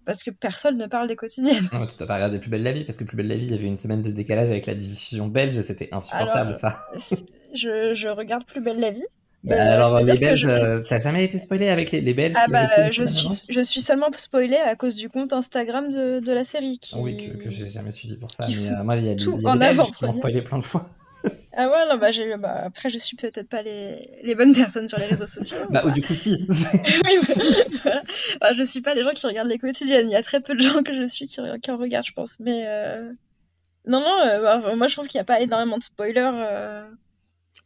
Parce que personne ne parle des quotidiennes. Non, tu t'as pas regardé Plus belle la vie parce que Plus belle la vie, il y avait une semaine de décalage avec la diffusion belge et c'était insupportable Alors, ça. Je, je regarde plus belle la vie. Bah, euh, alors les Belges, je- euh, t'as jamais été spoilé avec les, les Belges Ah bah je suis, je suis seulement spoilée à cause du compte Instagram de, de la série qui... Oui, que, que j'ai jamais suivi pour ça, mais euh, moi il y a, des Belges qui m'ont spoilé plein de fois. Ah ouais, non, bah, bah après je suis peut-être pas les, les bonnes personnes sur les réseaux sociaux. Bah ou du coup si. Oui, voilà. Bah, je suis pas les gens qui regardent les quotidiennes, il y a très peu de gens que je suis qui, qui en regardent je pense, mais... euh, Non, non, euh, bah, moi je trouve qu'il n'y a pas énormément de spoilers.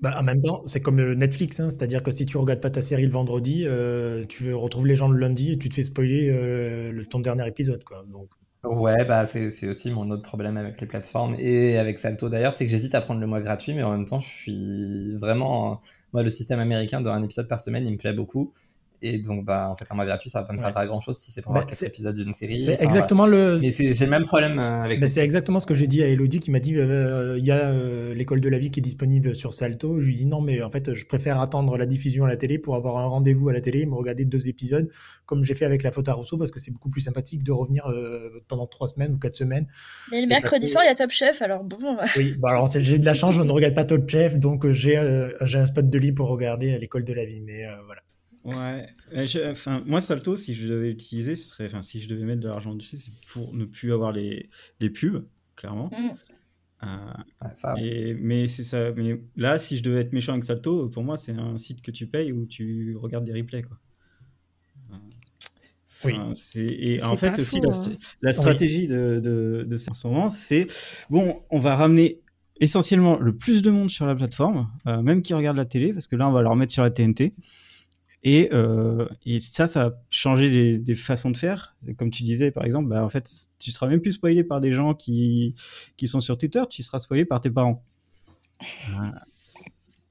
Bah, En même temps, c'est comme euh, Netflix, hein, c'est-à-dire que si tu regardes pas ta série le vendredi, euh, tu retrouves les gens le lundi et tu te fais spoiler euh, ton dernier épisode. Quoi. Donc, Ouais, bah c'est c'est aussi mon autre problème avec les plateformes et avec Salto d'ailleurs, c'est que j'hésite à prendre le mois gratuit, mais en même temps, je suis vraiment... Moi, le système américain de un épisode par semaine, il me plaît beaucoup. Et donc, bah, en fait, un mois gratuit, ça va pas me servir à grand chose si c'est pour Bah, voir quatre épisodes d'une série. C'est Enfin, exactement le. Mais c'est- j'ai le même problème euh, avec. Ben, c'est exactement ce que j'ai dit à Elodie qui m'a dit euh, il y a euh, l'école de la vie qui est disponible sur Salto. Je lui dis non, mais en fait, je préfère attendre la diffusion à la télé pour avoir un rendez-vous à la télé et me regarder deux épisodes, comme j'ai fait avec la faute à Rousseau, parce que c'est beaucoup plus sympathique de revenir euh, pendant trois semaines ou quatre semaines. Mais le mercredi passer- soir, il y a Top Chef, alors bon. Oui, bon, alors c'est- j'ai de la chance, je ne regarde pas Top Chef, donc euh, j'ai euh, j'ai un spot de lit pour regarder à l'école de la vie. Mais euh, voilà. Ouais, je- enfin, moi Salto, si je devais l'utiliser, ce serait, enfin, si je devais mettre de l'argent dessus, c'est pour ne plus avoir les, les pubs, clairement. Mm. Euh, Ouais, ça, et, mais c'est ça. Mais là, si je devais être méchant avec Salto, pour moi, c'est un site que tu payes où tu regardes des replays, quoi. Oui. enfin, et en fait aussi la, st- hein. la stratégie de, de, de ça en ce moment, c'est bon, on va ramener essentiellement le plus de monde sur la plateforme, euh, même qui regarde la télé, parce que là, on va leur mettre sur la TNT. Et, euh, et ça, ça a changé des, façons de faire. Comme tu disais, par exemple, bah, en fait, tu seras même plus spoilé par des gens qui, qui sont sur Twitter, tu seras spoilé par tes parents.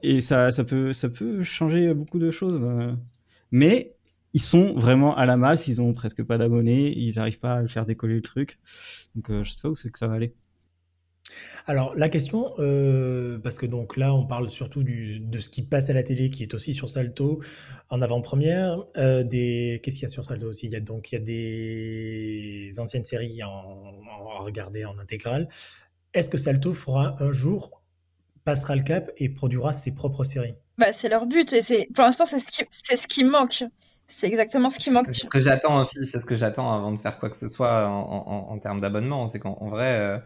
Et ça, ça, peut, ça peut changer beaucoup de choses. euh. Mais ils sont vraiment à la masse, ils ont presque pas d'abonnés, ils n'arrivent pas à faire décoller le truc. Donc euh, je sais pas où c'est que ça va aller. Alors la question, euh, parce que donc là on parle surtout du, de ce qui passe à la télé, qui est aussi sur Salto en avant-première. euh, des qu'est-ce qu'il y a sur Salto aussi? Il y a donc il y a des anciennes séries en, en- à regarder en intégrale. Est-ce que Salto fera un jour passera le cap et produira ses propres séries? Bah, c'est leur but et c'est pour l'instant c'est ce qui c'est ce qui manque. C'est exactement ce qui manque. C'est ce que j'attends aussi, c'est ce que j'attends avant de faire quoi que ce soit en, en- en termes d'abonnement. C'est qu'en en vrai, euh,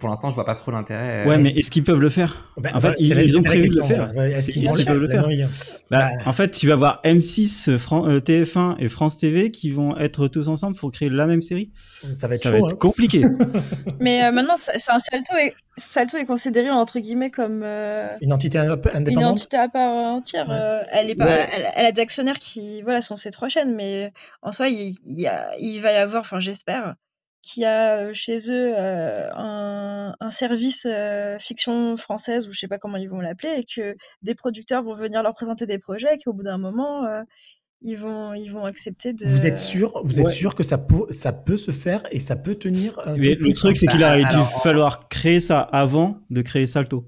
pour l'instant, je vois pas trop l'intérêt. Ouais, euh, mais est-ce qu'ils peuvent le faire Ben, En fait, voilà, ils, c'est la- ils ont prévu de le faire. ouais. Est-ce qu'ils peuvent le faire Bah, Bah. En fait, tu vas avoir M6, Fran- euh, TF1 et France TV qui vont être tous ensemble pour créer la même série. Ça va être Ça chaud. va être hein. compliqué. Mais euh, maintenant un Salto et Salto est considéré entre guillemets comme euh, Une entité indép- une indépendante. entité à part entière. Ouais. euh, elle est pas, Ouais. elle, elle a d'actionnaires qui voilà sont ces trois chaînes, mais en soi il, il y a, il va y avoir, enfin j'espère, qu'il y a euh, chez eux euh, un, un service euh, fiction française ou je sais pas comment ils vont l'appeler et que des producteurs vont venir leur présenter des projets et qu'au bout d'un moment euh, ils vont ils vont accepter de. Vous êtes sûr, vous êtes Ouais. sûr que ça peut, ça peut se faire et ça peut tenir Mais le truc, c'est qu'il Bah, aurait dû alors, en- falloir créer ça avant de créer Salto.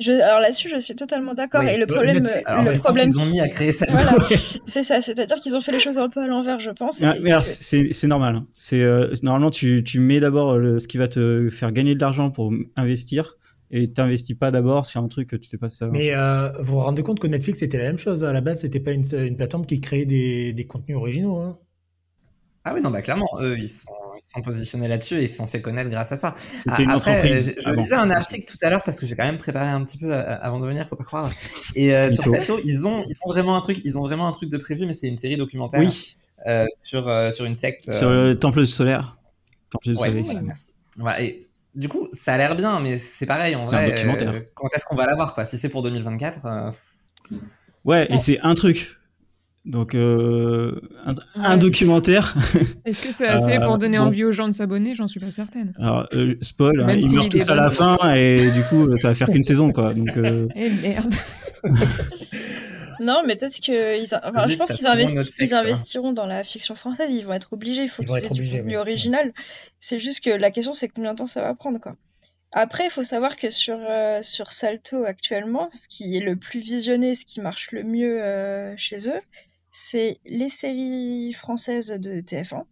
Je, alors là-dessus je suis totalement d'accord Oui. et le problème alors, le problème qu'ils ont mis à créer ça. voilà c'est ça c'est-à-dire qu'ils ont fait les choses un peu à l'envers je pense. Ah, mais alors, que- c'est normal. hein. C'est euh, normalement tu, tu mets d'abord ce qui va te faire gagner de l'argent pour investir et t'investis pas d'abord sur un truc que tu sais pas si ça. va Mais euh, vous vous rendez compte que Netflix c'était la même chose. À la base, c'était pas une, une plateforme qui créait des, des contenus originaux. hein. Ah oui, non, bah clairement, eux, ils sont, ils sont positionnés là-dessus et ils se sont fait connaître grâce à ça. Une Ah, Après, je, je avant. lisais un article tout à l'heure parce que j'ai quand même préparé un petit peu euh, avant de venir, faut pas croire. Et euh, sur. Salto, ils ont, ils ont vraiment un truc, ils ont vraiment un truc de prévu, mais c'est une série documentaire Oui, euh, sur euh, sur une secte. sur le temple solaire. Temple du ouais, soleil. voilà, merci. Voilà, et du coup, ça a l'air bien, mais c'est pareil en C'est un vrai. documentaire. quand est-ce qu'on va l'avoir quoi? Si c'est pour 2024, euh, Ouais, et c'est un truc. Donc, euh, un, documentaire. Est-ce que c'est assez Euh, pour donner bon. envie aux gens de s'abonner? J'en suis pas certaine. Alors, euh, spoil, hein, ils si meurent tous à la fin et du coup, ça va faire qu'une saison, quoi. Donc, euh, Eh merde. Non, mais peut-être que ils, enfin, je pense qu'ils investi- hein. investiront dans la fiction française. Ils vont être obligés. Il faut qu'ils aient du contenu original. C'est juste que la question, c'est combien de temps ça va prendre, quoi. Après, il faut savoir que sur euh, sur Salto actuellement, ce qui est le plus visionné, ce qui marche le mieux euh, chez eux, c'est les séries françaises de TF1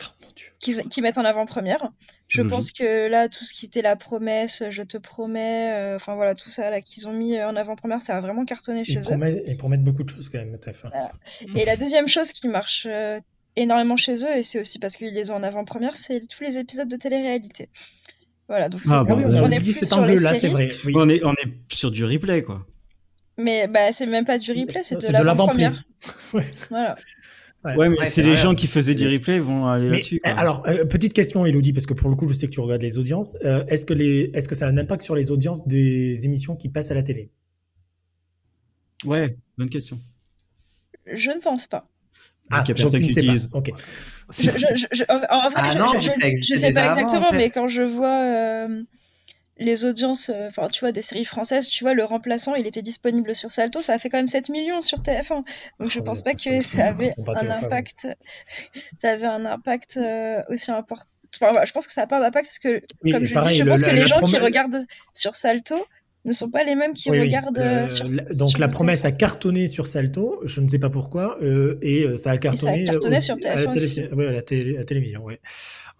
Oh, mon Dieu. mettent en avant-première. Je pense que là, tout ce qui était la promesse, je te promets, euh, enfin voilà, tout ça là qu'ils ont mis en avant-première, ça a vraiment cartonné chez eux. promettent, ils promettent beaucoup de choses quand même, TF1. Et la deuxième chose qui marche énormément chez eux, et c'est aussi parce qu'ils les ont en avant-première, c'est tous les épisodes de télé-réalité. Voilà, donc c'est Ah, bon, oui, on, est plus sur c'est vrai. oui. on, est, on est sur du replay, quoi. mais bah, c'est même pas du replay, c'est de l'avant-première. Ouais. Voilà. Ouais. Ouais, mais Ouais, c'est les vrai, gens c'est- qui faisaient du replay vont aller là-dessus. quoi. alors, euh, petite question, Elodie, parce que pour le coup, je sais que tu regardes les audiences. Euh, est-ce que les, est-ce que ça a un impact sur les audiences des émissions qui passent à la télé? Ouais, bonne question. Je ne pense pas. Ah, qu'il y a je personne ne qui sais pas. utilise. Ok. Je, je- je- je- en vrai, Ah je, non, je, je- je sais pas avant, exactement, en fait. mais quand je vois euh, les audiences, euh, tu vois, des séries françaises, tu vois, le remplaçant, il était disponible sur Salto, ça a fait quand même 7 millions sur TF1. Donc je Oh, pense ouais, pas que ça avait un TF1. impact, ça avait un impact euh, aussi important. Enfin, je pense que ça n'a pas d'impact parce que, Oui, comme je pareil, dis, je le- pense la- que les la gens qui regardent sur Salto ne sont pas les mêmes qui Oui, regardent Le- euh, sur. la- donc sur la promesse TF1. a cartonné sur Salto, je ne sais pas pourquoi, euh, et euh, ça a cartonné, cartonné aussi sur à la, TF1 télé- aussi. ouais, à la télé- à la télévision. Ouais.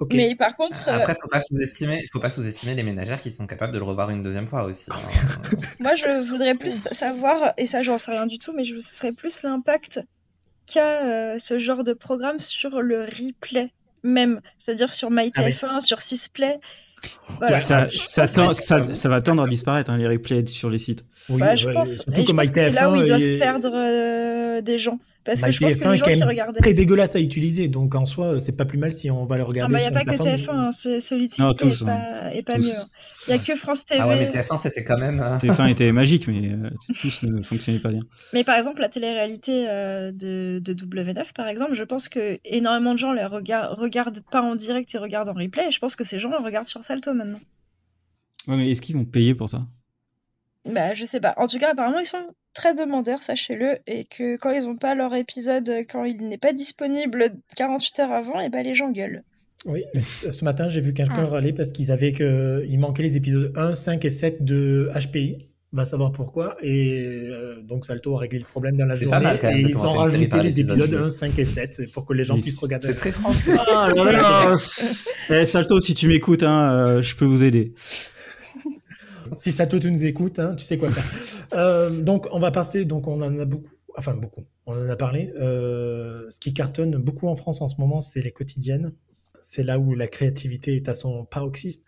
Ok. Mais par contre, euh, Après, faut pas sous-estimer, faut pas sous-estimer les ménagères qui sont capables de le revoir une deuxième fois aussi. hein. Moi, je voudrais plus savoir, et ça, j'en sais rien du tout, mais je serais plus l'impact qu'a euh, ce genre de programme sur le replay même, c'est-à-dire sur Ah oui. MyTF1, sur Sisplay. Voilà. ça, ça, tend- ça, ça va tendre à disparaître, hein, les replays sur les sites. Oui, Bah, je ouais, pense, surtout et je que pense que c'est là où MyTF1 ils doivent est- perdre euh, des gens. Parce que je pense que MyTF1 les est gens quand qui même regardaient. très dégueulasse à utiliser, donc en soi, c'est pas plus mal si on va le Ah regarder. bah, il n'y a sur pas que plateforme. TF1, hein, ce- celui de Non, Sisplay tous, est pas, est pas tous. mieux. Il n'y a que France TV. Ah ouais, mais TF1, c'était quand même. euh, TF1 était magique, mais euh, tous ne fonctionnaient pas bien. Mais par exemple, la télé-réalité euh, de, de W9, par exemple, je pense que énormément de gens les regardent, regardent pas en direct et regardent en replay. Et je pense que ces gens regardent sur Salto maintenant. Ouais, mais est-ce qu'ils vont payer pour ça? Bah, je sais pas. En tout cas, apparemment, ils sont très demandeurs, sachez-le, et que quand ils ont pas leur épisode, quand il n'est pas disponible 48 heures avant, et bah les gens gueulent. Oui, ce matin, j'ai vu quelqu'un Ah. râler parce qu'ils avaient que il manquait les épisodes 1, 5 et 7 de HPI. Va savoir pourquoi. Et euh, donc Salto a réglé le problème dans la C'est pas journée. mal, quand même, et ils ont rajouté les épisodes deux. 1, 5 et 7 c'est pour que les gens puissent regarder. C'est très français. Ah là là Eh, Salto, si tu m'écoutes, hein, euh, je peux vous aider. Si Sato, tu nous écoutes, hein, tu sais quoi faire. Euh, donc, on va passer. Donc, on en a beaucoup. Enfin, beaucoup. On en a parlé. Euh, ce qui cartonne beaucoup en France en ce moment, c'est les quotidiennes. C'est là où la créativité est à son paroxysme.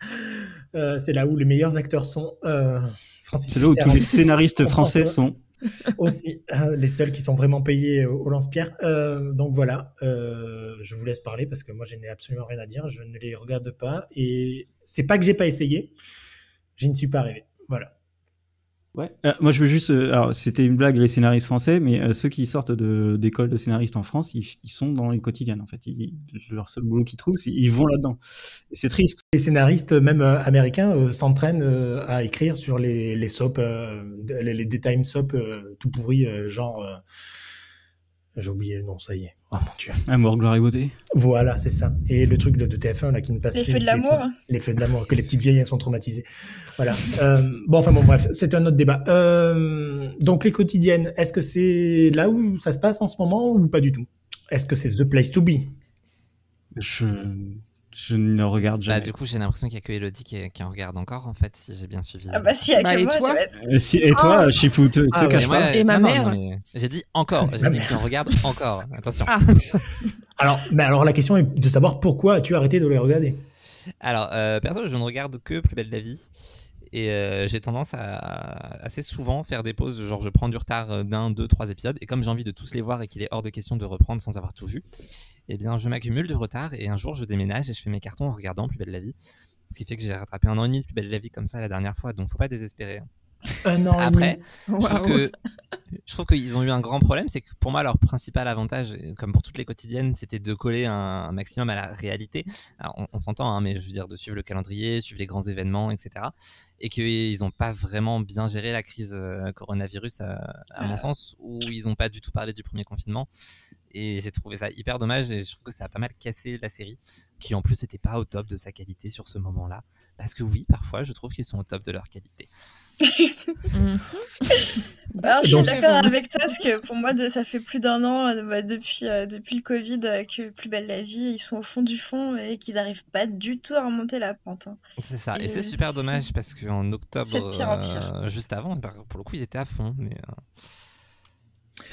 Euh, c'est là où les meilleurs acteurs sont. Euh, C'est là où tous les scénaristes français sont. aussi euh, les seuls qui sont vraiment payés au, au lance-pierre. Donc voilà, je vous laisse parler parce que moi je n'ai absolument rien à dire, je ne les regarde pas et c'est pas que j'ai pas essayé, je n'y suis pas arrivé. Voilà. Ouais. Euh, moi, je veux juste. euh, alors, c'était une blague, les scénaristes français, mais euh, ceux qui sortent d'école de, scénaristes en France, ils, ils sont dans les quotidiennes, en fait. Ils- leur seul boulot qu'ils trouvent, c'est ils vont là-dedans. Et C'est triste. Les scénaristes, même euh, américains, euh, s'entraînent euh, à écrire sur les, les soaps, euh, les, les daytime soaps euh, tout pourris, euh, genre. J'ai oublié le nom, ça y est. Oh mon dieu. Amour, gloire et beauté. Voilà, c'est ça. Et le truc de, de TF1 là qui ne passe Les plus. feux de l'amour. Les feux de l'amour, que les petites vieilles elles sont traumatisées. Voilà. Euh, bon, enfin bon, bref, c'est un autre débat. Euh, donc les quotidiennes, est-ce que c'est là où ça se passe en ce moment ou pas du tout? Est-ce que c'est the place to be? Je, je ne regarde Bah, jamais. du coup, j'ai l'impression qu'il y a que Elodie qui, qui en regarde encore, en fait, si j'ai bien suivi. Ah bah si, avec Bah, et moi, toi être- Euh, si- et toi, Ah. Chipou, te, te Ah cache pas. Et ma non, mère. J'ai dit encore, j'ai dit en regarde encore. Attention. Ah. Alors, mais alors la question est de savoir pourquoi as-tu arrêté de les regarder? Alors, euh, perso, je ne regarde que Plus belle la vie. Et euh, j'ai tendance à assez souvent faire des pauses, genre je prends du retard euh, d'un, deux, trois épisodes. Et comme j'ai envie de tous les voir et qu'il est hors de question de reprendre sans avoir tout vu, eh bien je m'accumule du retard et un jour je déménage et je fais mes cartons en regardant Plus belle la vie. Ce qui fait que j'ai rattrapé un an et demi de Plus belle la vie comme ça la dernière fois, donc faut pas désespérer. Un an Après, je trouve Waouh. que je trouve qu'ils ont eu un grand problème, c'est que pour moi leur principal avantage, euh, comme pour toutes les quotidiennes, c'était de coller un, un maximum à la réalité. Alors, on, on s'entend, hein, mais je veux dire de suivre le calendrier, suivre les grands événements, etc. Et qu'ils n'ont pas vraiment bien géré la crise euh, coronavirus, à, à mon Ah. sens, où ils n'ont pas du tout parlé du premier confinement. Et j'ai trouvé ça hyper dommage et je trouve que ça a pas mal cassé la série, qui en plus n'était pas au top de sa qualité sur ce moment-là. Parce que oui, parfois, je trouve qu'ils sont au top de leur qualité. Mhm. Alors, je suis d'accord avec toi parce que pour moi, de- ça fait plus d'un an euh, bah, depuis, euh, depuis le Covid euh, que Plus belle la vie, ils sont au fond du fond et qu'ils n'arrivent pas du tout à remonter la pente. hein. C'est ça, et, Et c'est super dommage parce qu'en octobre, C'est de pire en pire. euh, juste avant, bah, pour le coup, ils étaient à fond. Mais, euh,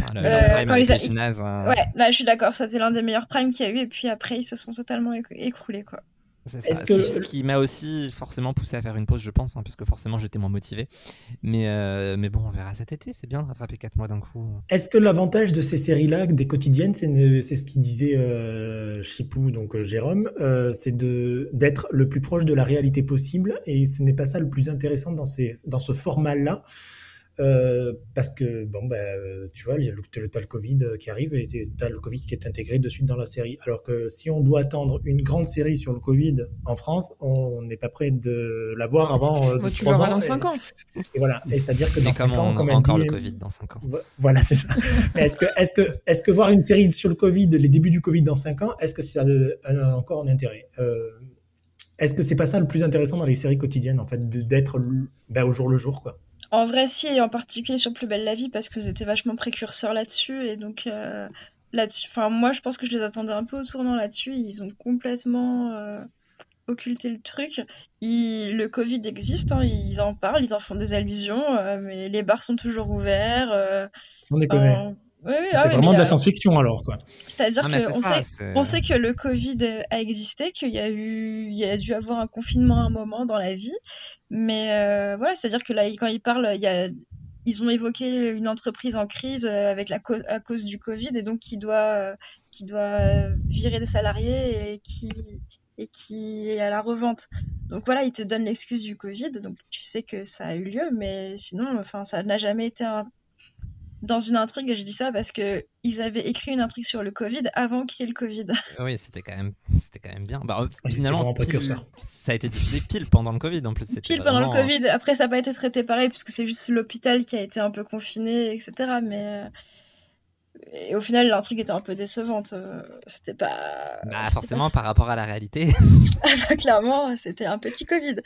enfin, le- Euh, quand ils a- Chinoises, hein, Ouais, là, je suis d'accord, ça c'est l'un des meilleurs primes qu'il y a eu et puis après, ils se sont totalement écroulés quoi. C'est Est-ce ça. que- Ce qui, m'a aussi forcément poussé à faire une pause, je pense, hein, parce que forcément j'étais moins motivé. Mais, euh, mais bon, on verra cet été, c'est bien de rattraper 4 mois d'un coup. Est-ce que l'avantage de ces séries-là, des quotidiennes, c'est ne- c'est ce qu'il disait euh, Chipou, donc euh, Jérôme, euh, c'est de- d'être le plus proche de la réalité possible, et ce n'est pas ça le plus intéressant dans, ces, dans ce format-là? Euh, parce que, bon, ben, euh, tu vois, il y a le, le Covid qui arrive et t'as le Covid qui est intégré de suite dans la série. Alors que si on doit attendre une grande série sur le Covid en France, on n'est pas prêt de la voir avant euh, Bah, tu 3 l'auras ans. dans et- 5 ans. Et voilà. Et c'est-à-dire que dans comme 5 ans, on comme aura elle encore dit- le Covid dans 5 ans. Vo- Voilà, c'est ça. Est-ce que, est-ce que, est-ce que voir une série sur le Covid, les débuts du Covid dans 5 ans, est-ce que ça a encore un intérêt? Euh, Est-ce que c'est pas ça le plus intéressant dans les séries quotidiennes, en fait, de- d'être ben, au jour le jour, quoi? En vrai, si, et en particulier sur Plus belle la vie, parce que vous étiez vachement précurseurs là-dessus, et donc euh, là-dessus, enfin moi je pense que je les attendais un peu au tournant là-dessus, ils ont complètement euh, occulté le truc. Ils- le Covid existe, hein, ils en parlent, ils en font des allusions, euh, mais les bars sont toujours ouverts. Sans déconner. En- Oui, oui, ah c'est oui, vraiment de la euh, science-fiction, alors, quoi. C'est-à-dire Ah, qu'on sait, on sait que le Covid a existé, qu'il y a eu, il y a dû avoir un confinement à un moment dans la vie, mais euh, voilà, c'est-à-dire que là, quand ils parlent, il y a, ils ont évoqué une entreprise en crise euh, avec la à cause du Covid et donc qui doit, qui doit virer des salariés et qui et qui est à la revente. Donc voilà, ils te donnent l'excuse du Covid, donc tu sais que ça a eu lieu, mais sinon, enfin, ça n'a jamais été un dans une intrigue, je dis ça parce que ils avaient écrit une intrigue sur le Covid avant qu'il y ait le Covid. Oui, c'était quand même, c'était quand même bien. Bah, finalement, pile- ça a été diffusé pile pendant le Covid en plus. Pile pendant le Covid. Après, ça n'a pas été traité pareil puisque c'est juste l'hôpital qui a été un peu confiné, etc. Mais euh, et au final, l'intrigue était un peu décevante. Euh, C'était pas. Bah, forcément, par rapport à la réalité. pas- Clairement, c'était un petit Covid.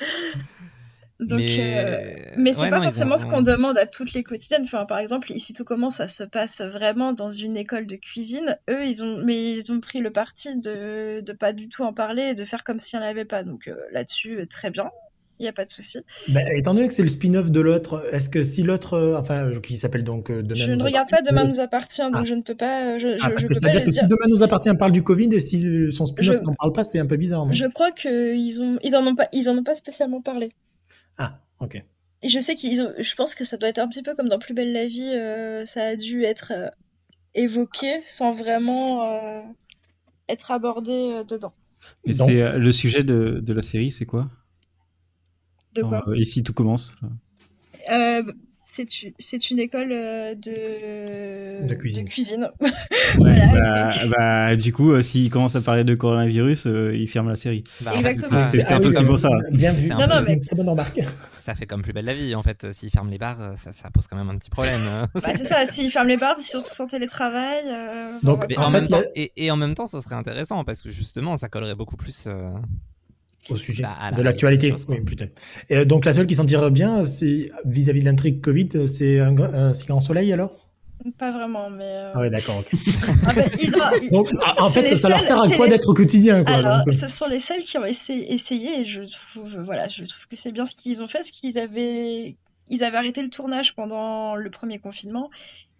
Donc, mais euh, Mais c'est ouais, pas non, forcément ont- ce qu'on demande à toutes les quotidiennes. Enfin, par exemple, ici tout commence, ça se passe vraiment dans une école de cuisine. Eux, ils ont, mais ils ont pris le parti de, de pas du tout en parler et de faire comme s'il n'y en avait pas. Donc euh, là-dessus, euh, très bien. Il n'y a pas de souci. Ben, étant donné que c'est le spin-off de l'autre, est-ce que si l'autre, euh, enfin, qui s'appelle donc euh, Demain Je nous ne regarde pas Demain nous appartient, donc Ah. je ne peux pas. Je, Ah, parce je que c'est-à-dire que si. Demain nous appartient parle du Covid et si son spin-off Je- n'en parle pas, c'est un peu bizarre, Je crois qu'ils ont, ils en ont pas, ils en ont pas spécialement parlé. Ah, ok. Et je sais qu'ils ont, je pense que ça doit être un petit peu comme dans Plus belle la vie, euh, ça a dû être euh, évoqué sans vraiment euh, être abordé euh, dedans. Et Donc- c'est euh, le sujet de, de la série, c'est quoi? De quoi? Euh, si tout commence? Euh, c'est une, c'est une école euh, de... De cuisine. Ouais, Voilà, bah, donc- bah, du coup, euh, s'il commence à parler de coronavirus, euh, il ferme la série. Bah, Exactement. C'est- Ah peu aussi pour ça. Bien vu. Non, non, mais- une très bonne remarque. Ça fait comme plus belle la vie en fait. S'ils ferment les bars, ça, ça pose quand même un petit problème. hein. Bah, c'est ça, s'ils ferment les bars, ils sont tous en télétravail. euh, Donc, enfin, Mais En en, fait, même temps, la- et, et en même temps, ce serait intéressant parce que justement, ça collerait beaucoup plus. Au sujet Bah, la de l'actualité. Oui. Et euh, donc, la seule qui s'en tire bien, c'est vis-à-vis de l'intrigue Covid, c'est un, un si grand soleil alors? Pas vraiment, mais. euh, Ah ouais, d'accord. ok. en fait, Hydra- Donc, en fait, ça leur sert à quoi les- d'être au quotidien quoi, Alors, donc, euh, ce sont les seuls qui ont essayé, essayé et je trouve, voilà, je trouve que c'est bien ce qu'ils ont fait, parce qu'ils avaient, ils avaient arrêté le tournage pendant le premier confinement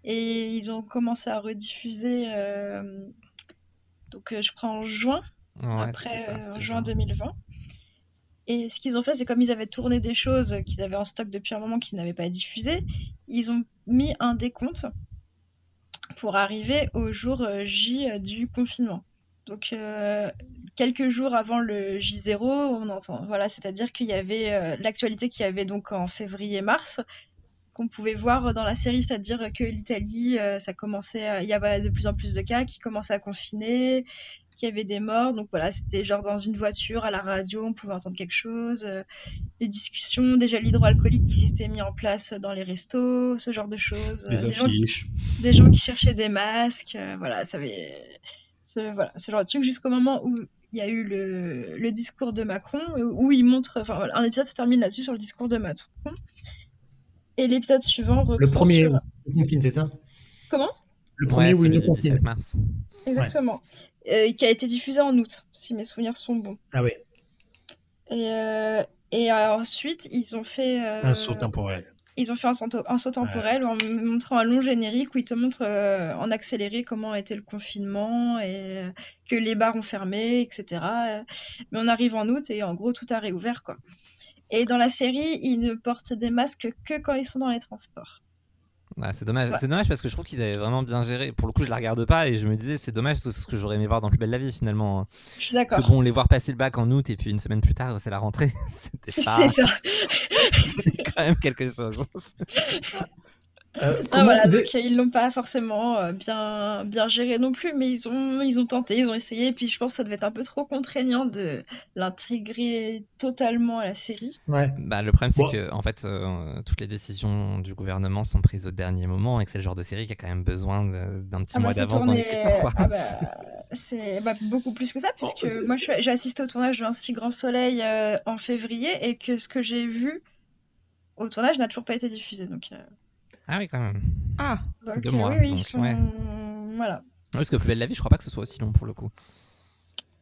et ils ont commencé à rediffuser. euh, donc, je prends en juin, ouais, après ça, euh, juin genre. 2020. Et ce qu'ils ont fait, c'est comme ils avaient tourné des choses qu'ils avaient en stock depuis un moment qu'ils n'avaient pas diffusé, ils ont mis un décompte pour arriver au jour euh, J euh, du confinement. Donc euh, quelques jours avant le J0, on entend, voilà, c'est-à-dire qu'il y avait l'actualité qu'il y avait donc en février-mars qu'on pouvait voir dans la série, c'est-à-dire que l'Italie, euh, ça commençait, à- il y avait de plus en plus de cas qui commençaient à confiner, qu'il y avait des morts. Donc voilà, c'était genre dans une voiture, à la radio, on pouvait entendre quelque chose, euh, des discussions, des gels hydroalcooliques qui s'étaient mis en place dans les restos, ce genre de choses. Euh, des, gens qui, des gens qui cherchaient des masques, euh, voilà, ça avait, ce, voilà, ce genre de truc jusqu'au moment où il y a eu le, le discours de Macron, où il montre, enfin voilà, un épisode se termine là-dessus sur le discours de Macron. Et l'épisode suivant reprend le premier sur- où il confine, c'est ça? Comment? Le premier Ouais, où il nous du confine. 17 mars. Exactement. Euh, qui a été diffusé en août, si mes souvenirs sont bons. Ah oui, Et, euh, et ensuite, ils ont fait. euh, un saut temporel. Ils ont fait un, saut- un saut temporel en montrant un long générique où ils te montrent euh, en accéléré comment était le confinement et euh, que les bars ont fermé, etc. Mais on arrive en août et en gros tout a réouvert quoi. Et dans la série, ils ne portent des masques que quand ils sont dans les transports. Ouais, c'est dommage. Ouais. C'est dommage parce que je trouve qu'ils avaient vraiment bien géré. Pour le coup, je la regarde pas et je me disais c'est dommage c'est ce que j'aurais aimé voir dans Plus belle la vie finalement. hein. Je suis Parce d'accord. que bon, les voir passer le bac en août et puis une semaine plus tard, c'est la rentrée. C'était pas. C'est ça. C'était quand même quelque chose. Euh, Ah, voilà, donc, ils l'ont pas forcément euh, bien, bien géré non plus, mais ils ont, ils ont tenté, ils ont essayé, et puis je pense que ça devait être un peu trop contraignant de l'intégrer totalement à la série. Ouais. Bah, le problème, c'est Bon. que en fait, euh, toutes les décisions du gouvernement sont prises au dernier moment et que c'est le genre de série qui a quand même besoin d'un petit Ah mois d'avance dans tourné- ah bah, c'est bah, beaucoup plus que ça, puisque c'est- moi j'ai assisté au tournage d'un Si Grand Soleil euh, en février, et que ce que j'ai vu au tournage n'a toujours pas été diffusé. Donc, euh, Ah oui, quand même. Ah, donc, Deux mois, oui, oui, ils sont. ouais. Voilà. Ouais, Parce que Plus belle la vie, je crois pas que ce soit aussi long pour le coup.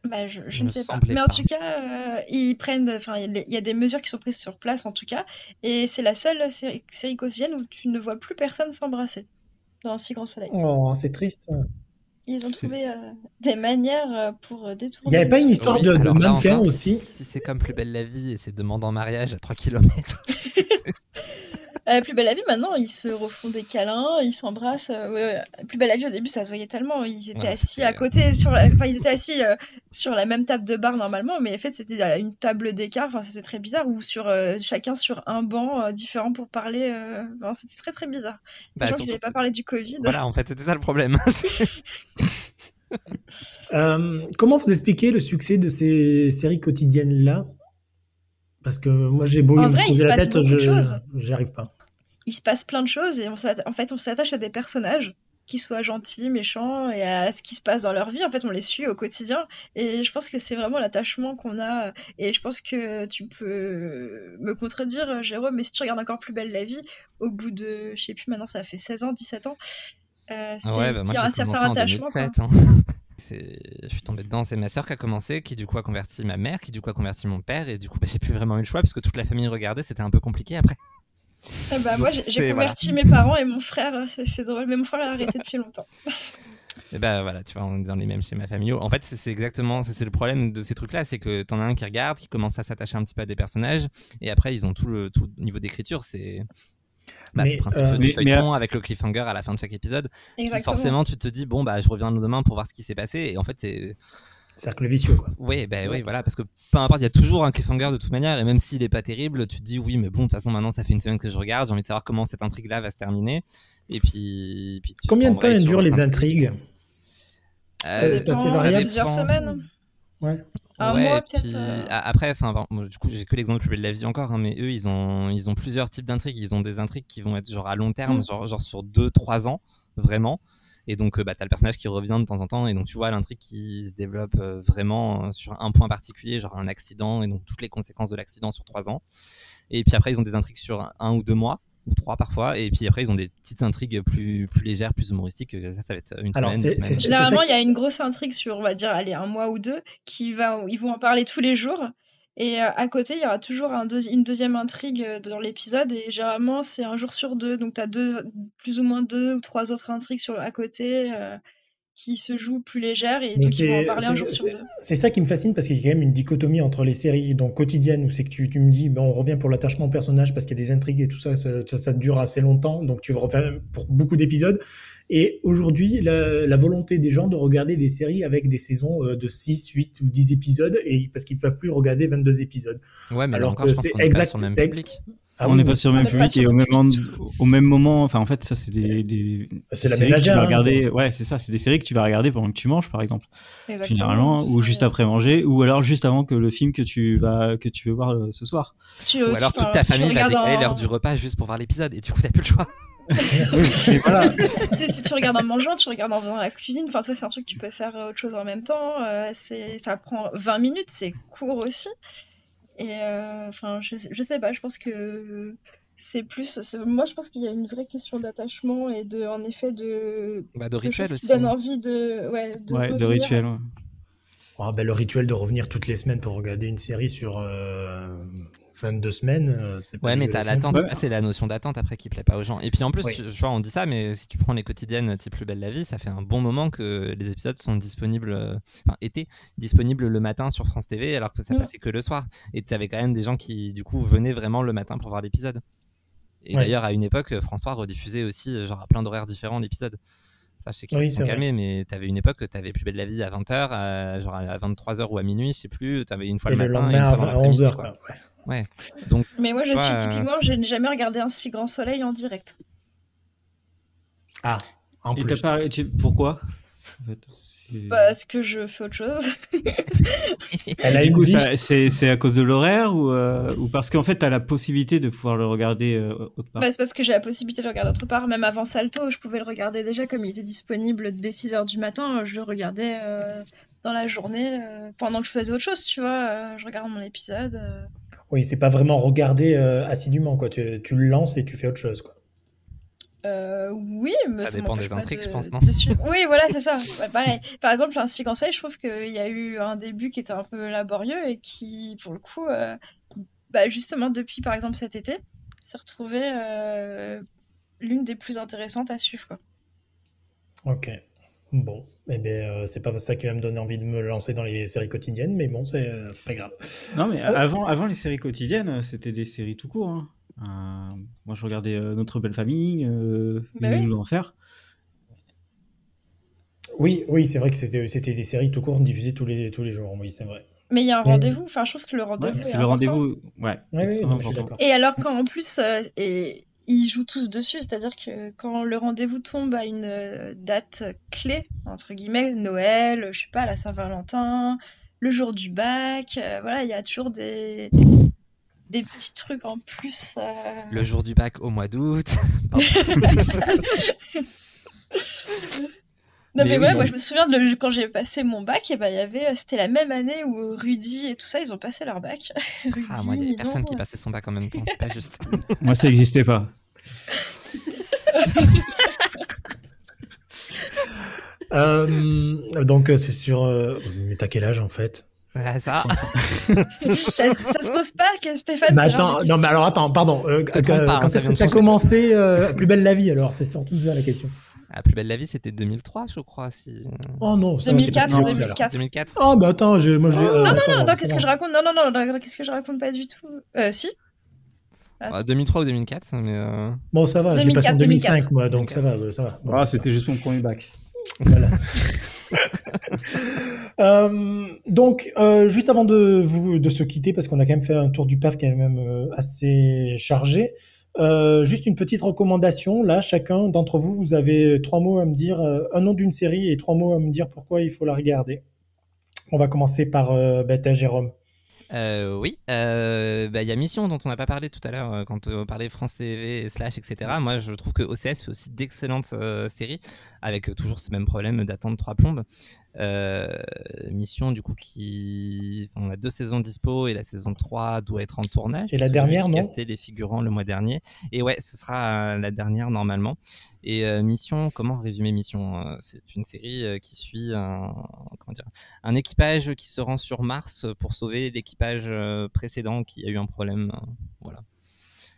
Bah, je, ne sais pas. Mais en pas. tout cas, euh, ils prennent, enfin, il y a- il y a des mesures qui sont prises sur place en tout cas, et c'est la seule série, série quotidienne où tu ne vois plus personne s'embrasser dans un si grand soleil. Oh, c'est triste. Ils ont trouvé euh, des manières euh, pour détourner. Il n'y avait pas une histoire Oui, de, mannequin aussi Si, si c'est comme Plus belle la vie et c'est demande en mariage à 3 km. Euh, Plus belle la vie, maintenant, ils se refont des câlins, ils s'embrassent. euh, ouais, ouais. Plus belle la vie, au début, ça se voyait tellement. Ils étaient Ouais, assis c'était- à côté, sur la... enfin, ils étaient assis euh, sur la même table de bar normalement, mais en fait, c'était à une table d'écart. Enfin, c'était très bizarre, ou sur euh, chacun sur un banc euh, différent pour parler. euh, enfin, c'était très très bizarre. Bah, Sachant qu'ils surtout n'avaient pas parlé du Covid. Voilà, en fait, c'était ça le problème. Euh, comment vous expliquez le succès de ces séries quotidiennes-là? Parce que moi, j'ai beau En me vrai, il creuser se la passe tête, beaucoup de je choses. j'y arrive pas. il se passe plein de choses et on en fait on s'attache à des personnages qui soient gentils, méchants et à ce qui se passe dans leur vie. En fait, on les suit au quotidien et je pense que c'est vraiment l'attachement qu'on a. Et je pense que tu peux me contredire, Jérôme, mais si tu regardes encore plus belle la vie, au bout de, je sais plus maintenant, ça fait 16 ans, 17 ans, euh, Ah ouais, bah moi y a un certain attachement. quoi. 2007. hein. C'est- Je suis tombé dedans, c'est ma soeur qui a commencé, qui du coup a converti ma mère, qui du coup a converti mon père, et du coup bah, j'ai plus vraiment eu le choix puisque toute la famille regardait, c'était un peu compliqué après. Eh bah, moi, j'ai voilà. converti mes parents et mon frère, c'est c'est drôle, mais mon frère l'a arrêté depuis longtemps. Et bah voilà, tu vois, on est dans les mêmes schémas familiaux. En fait, c'est exactement, c'est le problème de ces trucs-là, c'est que t'en as un qui regarde, qui commence à s'attacher un petit peu à des personnages, et après ils ont tout le tout au niveau d'écriture, c'est. Bah, c'est Mais, le principe euh, du mais- feuilleton avec le cliffhanger à la fin de chaque épisode. qui forcément, tu te dis, bon, bah, je reviens demain pour voir ce qui s'est passé. Et en fait, c'est. Cercle vicieux, quoi. Oui, bah, oui, voilà, parce que peu importe, il y a toujours un cliffhanger de toute manière, et même s'il est pas terrible, tu te dis, oui, mais bon, de toute façon, maintenant, ça fait une semaine que je regarde, j'ai envie de savoir comment cette intrigue-là va se terminer. Et puis. puis tu Combien de temps durent les intrigues? Euh, Ça- ça, c'est variable. Plusieurs dépend. semaines. Ouais. Puis, euh, a- après, enfin, bon, du coup, j'ai que l'exemple plus belle de la vie encore, hein, mais eux, ils ont, ils ont plusieurs types d'intrigues. Ils ont des intrigues qui vont être genre à long terme, Mm. genre, genre sur 2-3 ans, vraiment. Et donc, euh, bah, t'as le personnage qui revient de temps en temps, et donc tu vois l'intrigue qui se développe euh, vraiment sur un point particulier, genre un accident, et donc toutes les conséquences de l'accident sur 3 ans. Et puis après, ils ont des intrigues sur un ou deux mois, ou trois parfois, et puis après, ils ont des petites intrigues plus, plus légères, plus humoristiques. Ça, ça va être une Alors, semaine, Généralement, il y a une grosse intrigue sur, on va dire, allez, un mois ou deux, qui va, ils vont en parler tous les jours. Et euh, à côté, il y aura toujours un deuxi- une deuxième intrigue euh, dans l'épisode. Et généralement, c'est un jour sur deux. Donc, tu as deux, plus ou moins deux ou trois autres intrigues sur, à côté euh, qui se jouent plus légères. Et donc, ils vont en parler un c'est- jour sur c'est- deux. c'est ça qui me fascine parce qu'il y a quand même une dichotomie entre les séries donc quotidiennes où c'est que tu, tu me dis ben, on revient pour l'attachement au personnage parce qu'il y a des intrigues et tout ça ça, ça, ça dure assez longtemps donc tu reviens pour beaucoup d'épisodes et aujourd'hui la, la volonté des gens de regarder des séries avec des saisons euh, de 6, 8 ou 10 épisodes et parce qu'ils peuvent plus regarder 22 épisodes. Ouais, mais là Alors encore, que je pense c'est exact- sur le même c'est- public. Ah on n'est pas sur le même public et au même moment, au même moment, enfin en fait ça c'est des, des C'est la séries que tu vas hein, regarder, ouais c'est ça, c'est des séries que tu vas regarder pendant que tu manges par exemple, Exactement. généralement, ou juste après manger, ou alors juste avant que le film que tu vas que tu veux voir euh, ce soir. Tu, Ou tu- alors toute ta famille va décaler l'heure du repas juste pour voir l'épisode et du coup t'as plus le choix. oui, mais voilà. tu sais, si tu regardes en mangeant, tu regardes en faisant la cuisine. Enfin, toi, c'est un truc que tu peux faire euh, autre chose en même temps. euh, c'est, ça prend 20 minutes, c'est court aussi. Et euh, enfin, je, sais- je sais pas, je pense que c'est plus. Moi, je pense qu'il y a une vraie question d'attachement et de, en effet, de, Bah, de de rituel choses qui aussi. donnent envie de, ouais, de, Ouais, de rituel. ouais. Ah, ben, le rituel de revenir toutes les semaines pour regarder une série sur euh, 22 semaines, euh, c'est pas Ouais, mais t'as l'attente. Ouais. Ah, c'est la notion d'attente après qui plaît pas aux gens. Et puis en plus, Oui. tu vois, on dit ça, mais si tu prends les quotidiennes type Plus belle la vie, ça fait un bon moment que les épisodes sont disponibles, euh, enfin, étaient disponibles le matin sur France TV, alors que ça Mm. passait que le soir. Et t'avais quand même des gens qui, du coup, venaient vraiment le matin pour voir l'épisode. Et Ouais. d'ailleurs, à une époque, François rediffusait aussi, euh, genre, à plein d'horaires différents l'épisode. Ça, je sais qu'ils Oui, sont vrai. calmés, mais t'avais une époque que t'avais Plus belle la vie à 20h, à, genre à 23h ou à minuit, je sais plus. T'avais une fois Et le le matin et lendemain une fois dans à l'après-midi, 11h. quoi. Quoi. Ouais. Ouais. Donc, Mais moi, je Tu suis euh, typiquement, je n'ai jamais regardé un si grand soleil en direct. Ah, en Et plus. pas... tu- Pourquoi? En fait, c'est- Parce que je fais autre chose. Elle a du coup, c'est à cause de l'horaire ou, euh, ou parce qu'en fait, t'as la possibilité de pouvoir le regarder euh, autre part? Bah, c'est parce que j'ai la possibilité de le regarder autre part. Même avant Salto, je pouvais le regarder déjà comme il était disponible dès 6h du matin. Je le regardais euh, dans la journée euh, pendant que je faisais autre chose, tu vois. euh, je regarde mon épisode. Oui, c'est pas vraiment regarder euh, assidûment, quoi. Tu, tu le lances et tu fais autre chose, quoi. Euh, oui, mais Ça dépend des intrigues, de- je pense, non de. Oui, voilà, c'est ça. Ouais, pareil. Par exemple, un Soleil, je trouve qu'il y a eu un début qui était un peu laborieux et qui, pour le coup, euh, bah, justement, depuis par exemple cet été, s'est retrouvé euh, l'une des plus intéressantes à suivre. Quoi. Ok. Bon, eh bien, euh, c'est pas ça qui va me donner envie de me lancer dans les séries quotidiennes, mais bon, c'est euh, pas grave. Non, mais Oh. avant, avant les séries quotidiennes, euh, c'était des séries tout court. hein. Euh, moi, je regardais euh, Notre Belle Famille, euh, Bah Les oui. Oui, oui, c'est vrai que c'était c'était des séries tout court diffusées tous les, tous les jours, oui, c'est vrai. Mais il y a un rendez-vous, enfin, je trouve que le rendez-vous est c'est le rendez-vous. Ouais, Oui, oui, extrêmement non, je suis important. d'accord. Et alors quand en plus euh, et ils jouent tous dessus, c'est-à-dire que quand le rendez-vous tombe à une euh, date clé entre guillemets, Noël, je sais pas, la Saint-Valentin, le jour du bac, euh, voilà, il y a toujours des des petits trucs en plus. euh. Le jour du bac au mois d'août. Non Mais ouais, moi je me souviens de le- quand j'ai passé mon bac, et ben il y avait, c'était la même année où Rudy et tout ça, ils ont passé leur bac. Rudy, Ah, moi, il y avait personne qui passait son bac en même temps, c'est pas juste. Moi, ça n'existait pas. Euh, donc, euh, c'est sur. euh, Mais t'as quel âge en fait? Ouais, ça. ça, ça se pose pas, que Stéphane. Mais attends, non, mais alors attends, pardon. euh, hein, quand ça est-ce que ça a commencé euh, Plus belle la vie alors? C'est surtout ça la question. La plus belle la vie, c'était 2003, je crois. Si... Oh non, ça va, t'es pas 2004 si ou vieux que ça, alors. 2004. 2004. Oh, bah attends, moi je. euh, Non, non, non, non, qu'est-ce que je raconte? Non, non, non, non, qu'est-ce que je raconte pas du tout? Euh, si Ah, 2003 ou 2004, mais. euh, Bon, ça va, je l'ai passé en 2004, 2005, moi, donc ça va, ça va. Bon, Ah, c'était juste mon premier bac. Voilà. Euh, donc, euh, juste avant de vous de se quitter, parce qu'on a quand même fait un tour du PAF qui est même euh, assez chargé, euh, juste une petite recommandation. Là, chacun d'entre vous, vous avez trois mots à me dire, euh, un nom d'une série et trois mots à me dire pourquoi il faut la regarder. On va commencer par euh, bah, t'as Jérôme. Euh, oui, euh, bah, il y a Mission dont on n'a pas parlé tout à l'heure euh, quand on parlait France TV, Slash, etc. Moi, je trouve que OCS fait aussi d'excellentes séries avec toujours ce même problème d'attente trois plombes. Euh, Mission, du coup, qui. enfin, on a deux saisons dispo et la saison 3 doit être en tournage. Et la dernière, non casté les figurants le mois dernier. Et ouais, ce sera euh, la dernière normalement. Et euh, Mission, comment résumer Mission C'est une série qui suit un, comment dire, un équipage qui se rend sur Mars pour sauver l'équipage précédent qui a eu un problème. voilà.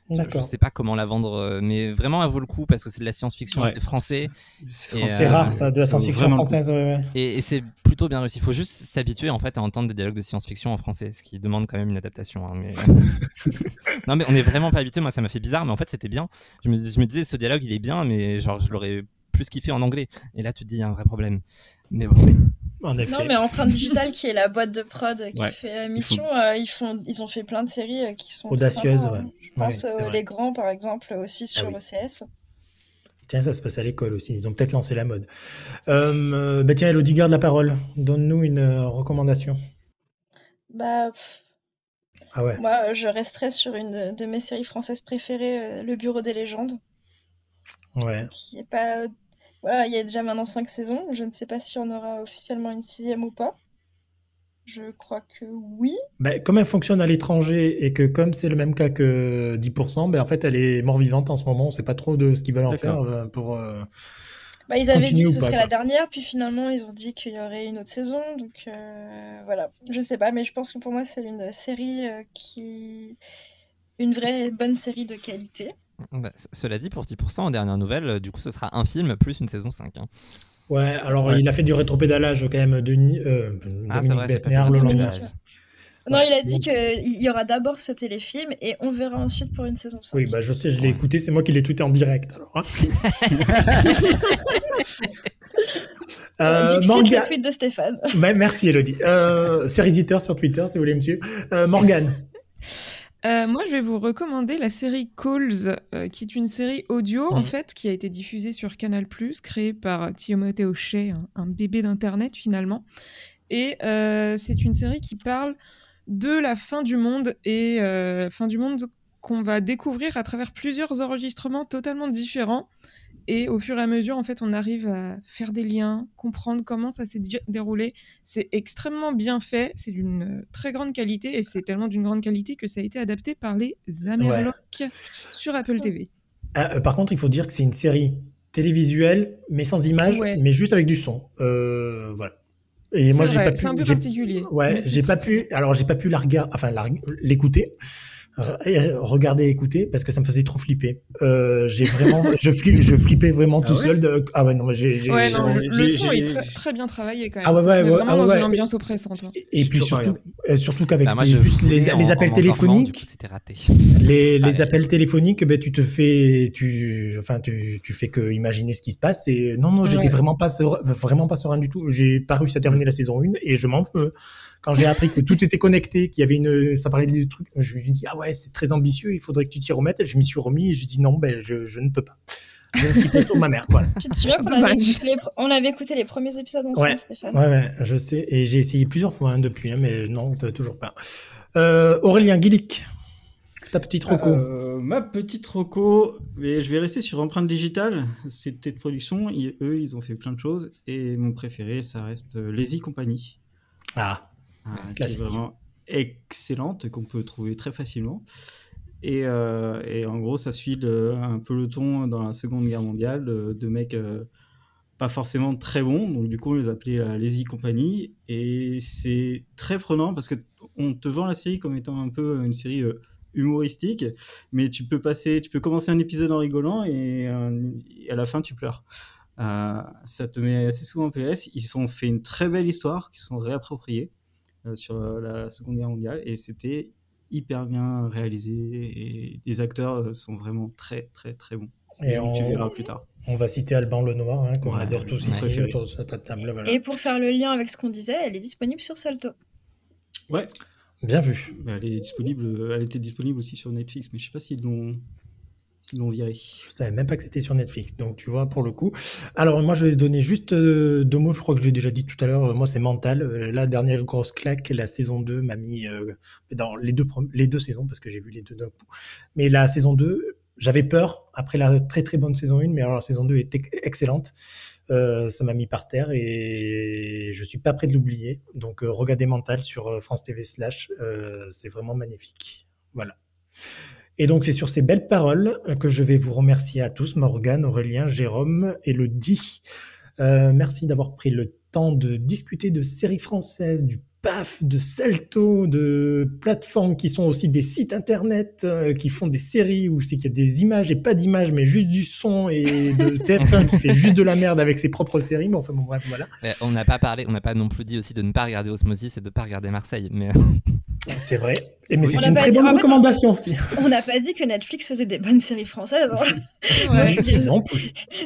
Je- D'accord. sais pas comment la vendre, euh, mais vraiment, elle vaut le coup parce que c'est de la science-fiction, Ouais. c'est français. C'est euh, rare, ça, de la science-fiction française. ouais, ouais. Et, et c'est plutôt bien réussi. Il faut juste s'habituer en fait à entendre des dialogues de science-fiction en français, ce qui demande quand même une adaptation. hein, mais... non, mais on est vraiment pas habitué. Moi, ça m'a fait bizarre, mais en fait, c'était bien. Je me, je me disais, ce dialogue, il est bien, mais genre, je l'aurais plus kiffé en anglais. Et là, tu te dis, il y a un vrai problème. Mais bon. En effet. Non, mais Empreinte Digital, qui est la boîte de prod qui Ouais. fait euh, Mission, euh, ils, font, ils ont fait plein de séries euh, qui sont Audacieuses, ouais. hein. Je pense Ouais, euh, vrai. Les Grands, par exemple, aussi sur oui. OCS. Tiens, ça se passe à l'école aussi. Ils ont peut-être lancé la mode. Euh, euh, bah tiens, Elodie, garde la parole. Donne-nous une euh, recommandation. Bah, pff, Ah ouais. moi, euh, je resterai sur une de mes séries françaises préférées, euh, Le Bureau des légendes, Ouais. qui est pas... Voilà, il y a déjà maintenant cinq saisons. Je ne sais pas si on aura officiellement une sixième ou pas. Je crois que oui. Bah, comme elle fonctionne à l'étranger et que comme c'est le même cas que 10%, bah, en fait, elle est mort-vivante en ce moment. On sait pas trop de ce qu'ils veulent en faire euh, pour. euh, Bah, ils avaient dit que ce pas, serait quoi. la dernière, puis finalement ils ont dit qu'il y aurait une autre saison, donc euh, voilà. Je sais pas, mais je pense que pour moi c'est une série euh, qui. une vraie bonne série de qualité. Bah, ce- cela dit, pour 10%, en dernière nouvelle, euh, du coup, ce sera un film plus une saison 5. hein. Ouais, alors Ouais. il a fait du rétropédalage quand même. Denis, euh, Ah, Dominique le. Non, Ouais, il a dit qu'il y aura d'abord ce téléfilm et on verra ensuite pour une saison 5. Oui, bah, je sais, je l'ai écouté. C'est moi qui l'ai tweeté en direct. Alors, hein. Euh, Dixit, le tweet de Stéphane. Merci Elodie. Euh, sur Twitter si vous voulez me suivre. Euh, Morgane. Euh, moi, je vais vous recommander la série Calls, euh, qui est une série audio, en fait, qui a été diffusée sur Canal+, créée par Timothée Hochet, un, un bébé d'Internet, finalement. Et euh, c'est une série qui parle de la fin du monde, et fin du monde qu'on va découvrir à travers plusieurs enregistrements totalement différents. Et au fur et à mesure, en fait, on arrive à faire des liens, comprendre comment ça s'est déroulé. C'est extrêmement bien fait, c'est d'une très grande qualité, et c'est tellement d'une grande qualité que ça a été adapté par les Amerlocs sur Apple TV. Ah, euh, par contre, il faut dire que c'est une série télévisuelle, mais sans image, Ouais. mais juste avec du son. Euh, voilà. Et C'est moi, j'ai vrai, pas pu. c'est un peu particulier, Ouais, j'ai pas pu. Alors, j'ai pas pu la regarder, enfin, l'écouter, regarder, écouter, parce que ça me faisait trop flipper. Euh, j'ai vraiment, je flippe, je flippais vraiment Ah tout ouais seul. De... Ah ouais, non, mais j'ai. Ouais, le, son est très, très bien travaillé quand même. Ah ouais, ouais, ouais, vraiment ah dans ouais. une ambiance oppressante. hein. Et puis surtout, euh, surtout qu'avec Bah, juste les, appels en téléphoniques, coup, c'était raté. les, appels téléphoniques, ben, tu te fais, tu, enfin, tu, tu fais que imaginer ce qui se passe. Et non, non, j'étais vraiment pas, serein- vraiment pas serein du tout. J'ai pas réussi à terminer la saison 1 et je m'en veux. Quand j'ai appris que tout était connecté, qu'il y avait une, ça parlait des trucs, je me suis dit, ah ouais, c'est très ambitieux, il faudrait que tu t'y remettes. Je m'y suis remis et j'ai dit, non, ben, je, je ne peux pas. Je ma mère, voilà. Tu te souviens qu'on avait, écouté les, on avait écouté les premiers épisodes ensemble, Ouais. Stéphane? Ouais, ouais, je sais. Et j'ai essayé plusieurs fois hein, depuis, hein, mais non, toujours pas. Euh, Aurélien Guilic, ta petite roco. Euh, ma petite roco, mais je vais rester sur empreinte digitale. C'était de production. Ils- eux, ils ont fait plein de choses. Et mon préféré, ça reste euh, Lazy Company. Ah, Ah, qui est Classique. vraiment excellente, qu'on peut trouver très facilement. Et, euh, en gros, ça suit le- un peloton dans la Seconde Guerre mondiale de, de mecs euh, pas forcément très bons. Donc, du coup, on les appelait la Lazy Company. Et c'est très prenant parce que on te vend la série comme étant un peu une série euh, humoristique, mais tu peux passer, tu peux commencer un épisode en rigolant et, euh, à la fin, tu pleures. Euh, ça te met assez souvent en PLS. Ils ont fait une très belle histoire qui sont réappropriés euh, sur euh, la Seconde Guerre mondiale et c'était hyper bien réalisé et les acteurs euh, sont vraiment très très très bons. Et on- Tu verras plus tard. on va citer Alban Lenoir, hein, qu'on Ouais, adore tous ici préféré. autour de cette table. Voilà. Et pour faire le lien avec ce qu'on disait, elle est disponible sur Salto. Ouais, Bien vu. elle est disponible, elle était disponible aussi sur Netflix, mais je sais pas s'ils l'ont s'ils l'ont viré. Je savais même pas que c'était sur Netflix, donc tu vois pour le coup. Alors moi je vais donner juste euh, deux mots, je crois que je l'ai déjà dit tout à l'heure, moi c'est mental. Euh, La dernière grosse claque, la saison 2 m'a mis euh, dans les deux, les deux saisons, parce que j'ai vu les deux d'un coup. Mais la saison 2, j'avais peur après la très très bonne saison 1, mais alors la saison 2 était excellente. Ça m'a mis par terre et je suis pas prêt de l'oublier. Donc regardez Mental sur France TV slash, c'est vraiment magnifique. Voilà. Et donc, c'est sur ces belles paroles que je vais vous remercier à tous, Morgane, Aurélien, Jérôme et le dit. Euh, merci d'avoir pris le temps de discuter de séries françaises, du PAF, de Salto, de plateformes qui sont aussi des sites internet, euh, qui font des séries où c'est qu'il y a des images et pas d'images, mais juste du son et de TF1 qui fait juste de la merde avec ses propres séries. Bon, enfin, bon, bref, voilà. Mais on n'a pas parlé, on n'a pas non plus dit aussi de ne pas regarder Osmosis et de ne pas regarder Marseille. Mais C'est vrai. Et mais On c'est une très dit. bonne En fait, recommandation aussi. On n'a pas dit que Netflix faisait des bonnes séries françaises. hein. Ouais.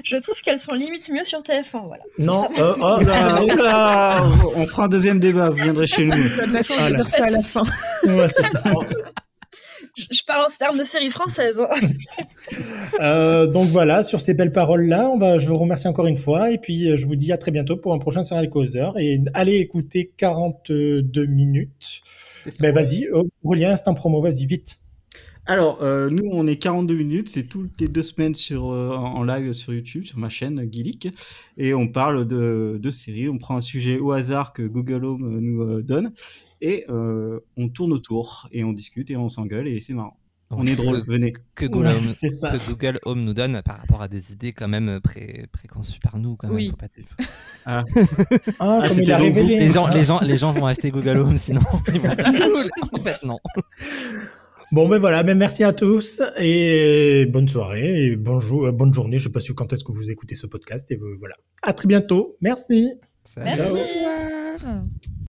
je, trouve qu'elles sont limite mieux sur TF1. Voilà. Non, euh, oh, Oula, oula, on fera un deuxième débat, vous viendrez chez nous. La chance Voilà. de dire ça à la fin. ouais, c'est ça. Je, parle en termes de séries françaises. hein. Euh, donc voilà, sur ces belles paroles-là, on va, je vous remercie encore une fois et puis euh, je vous dis à très bientôt pour un prochain Serial Causeur et allez écouter 42 minutes. Ben vas-y, Aurélien, instant promo, vas-y, vite. Alors, euh, nous, on est 42 minutes, c'est toutes les deux semaines sur, euh, en live sur YouTube, sur ma chaîne Gillick, et on parle de, de séries, on prend un sujet au hasard que Google Home euh, nous euh, donne, et euh, on tourne autour, et on discute, et on s'engueule, et c'est marrant. On est drôle, venez. que Google, Ouais, Home, c'est ça. que Google Home nous donne par rapport à des idées quand même pré préconçues par nous. Quand même, Oui. faut pas- Ah, Ah, il c'était donc vous. les, gens, les, gens, les gens vont acheter Google Home sinon. Ils vont dire, cool. En fait, non. Bon, ben voilà, ben merci à tous et bonne soirée et bonjour, euh, bonne journée. Je sais pas si quand est-ce que vous écoutez ce podcast et euh, voilà. À très bientôt. Merci. Salut. Merci.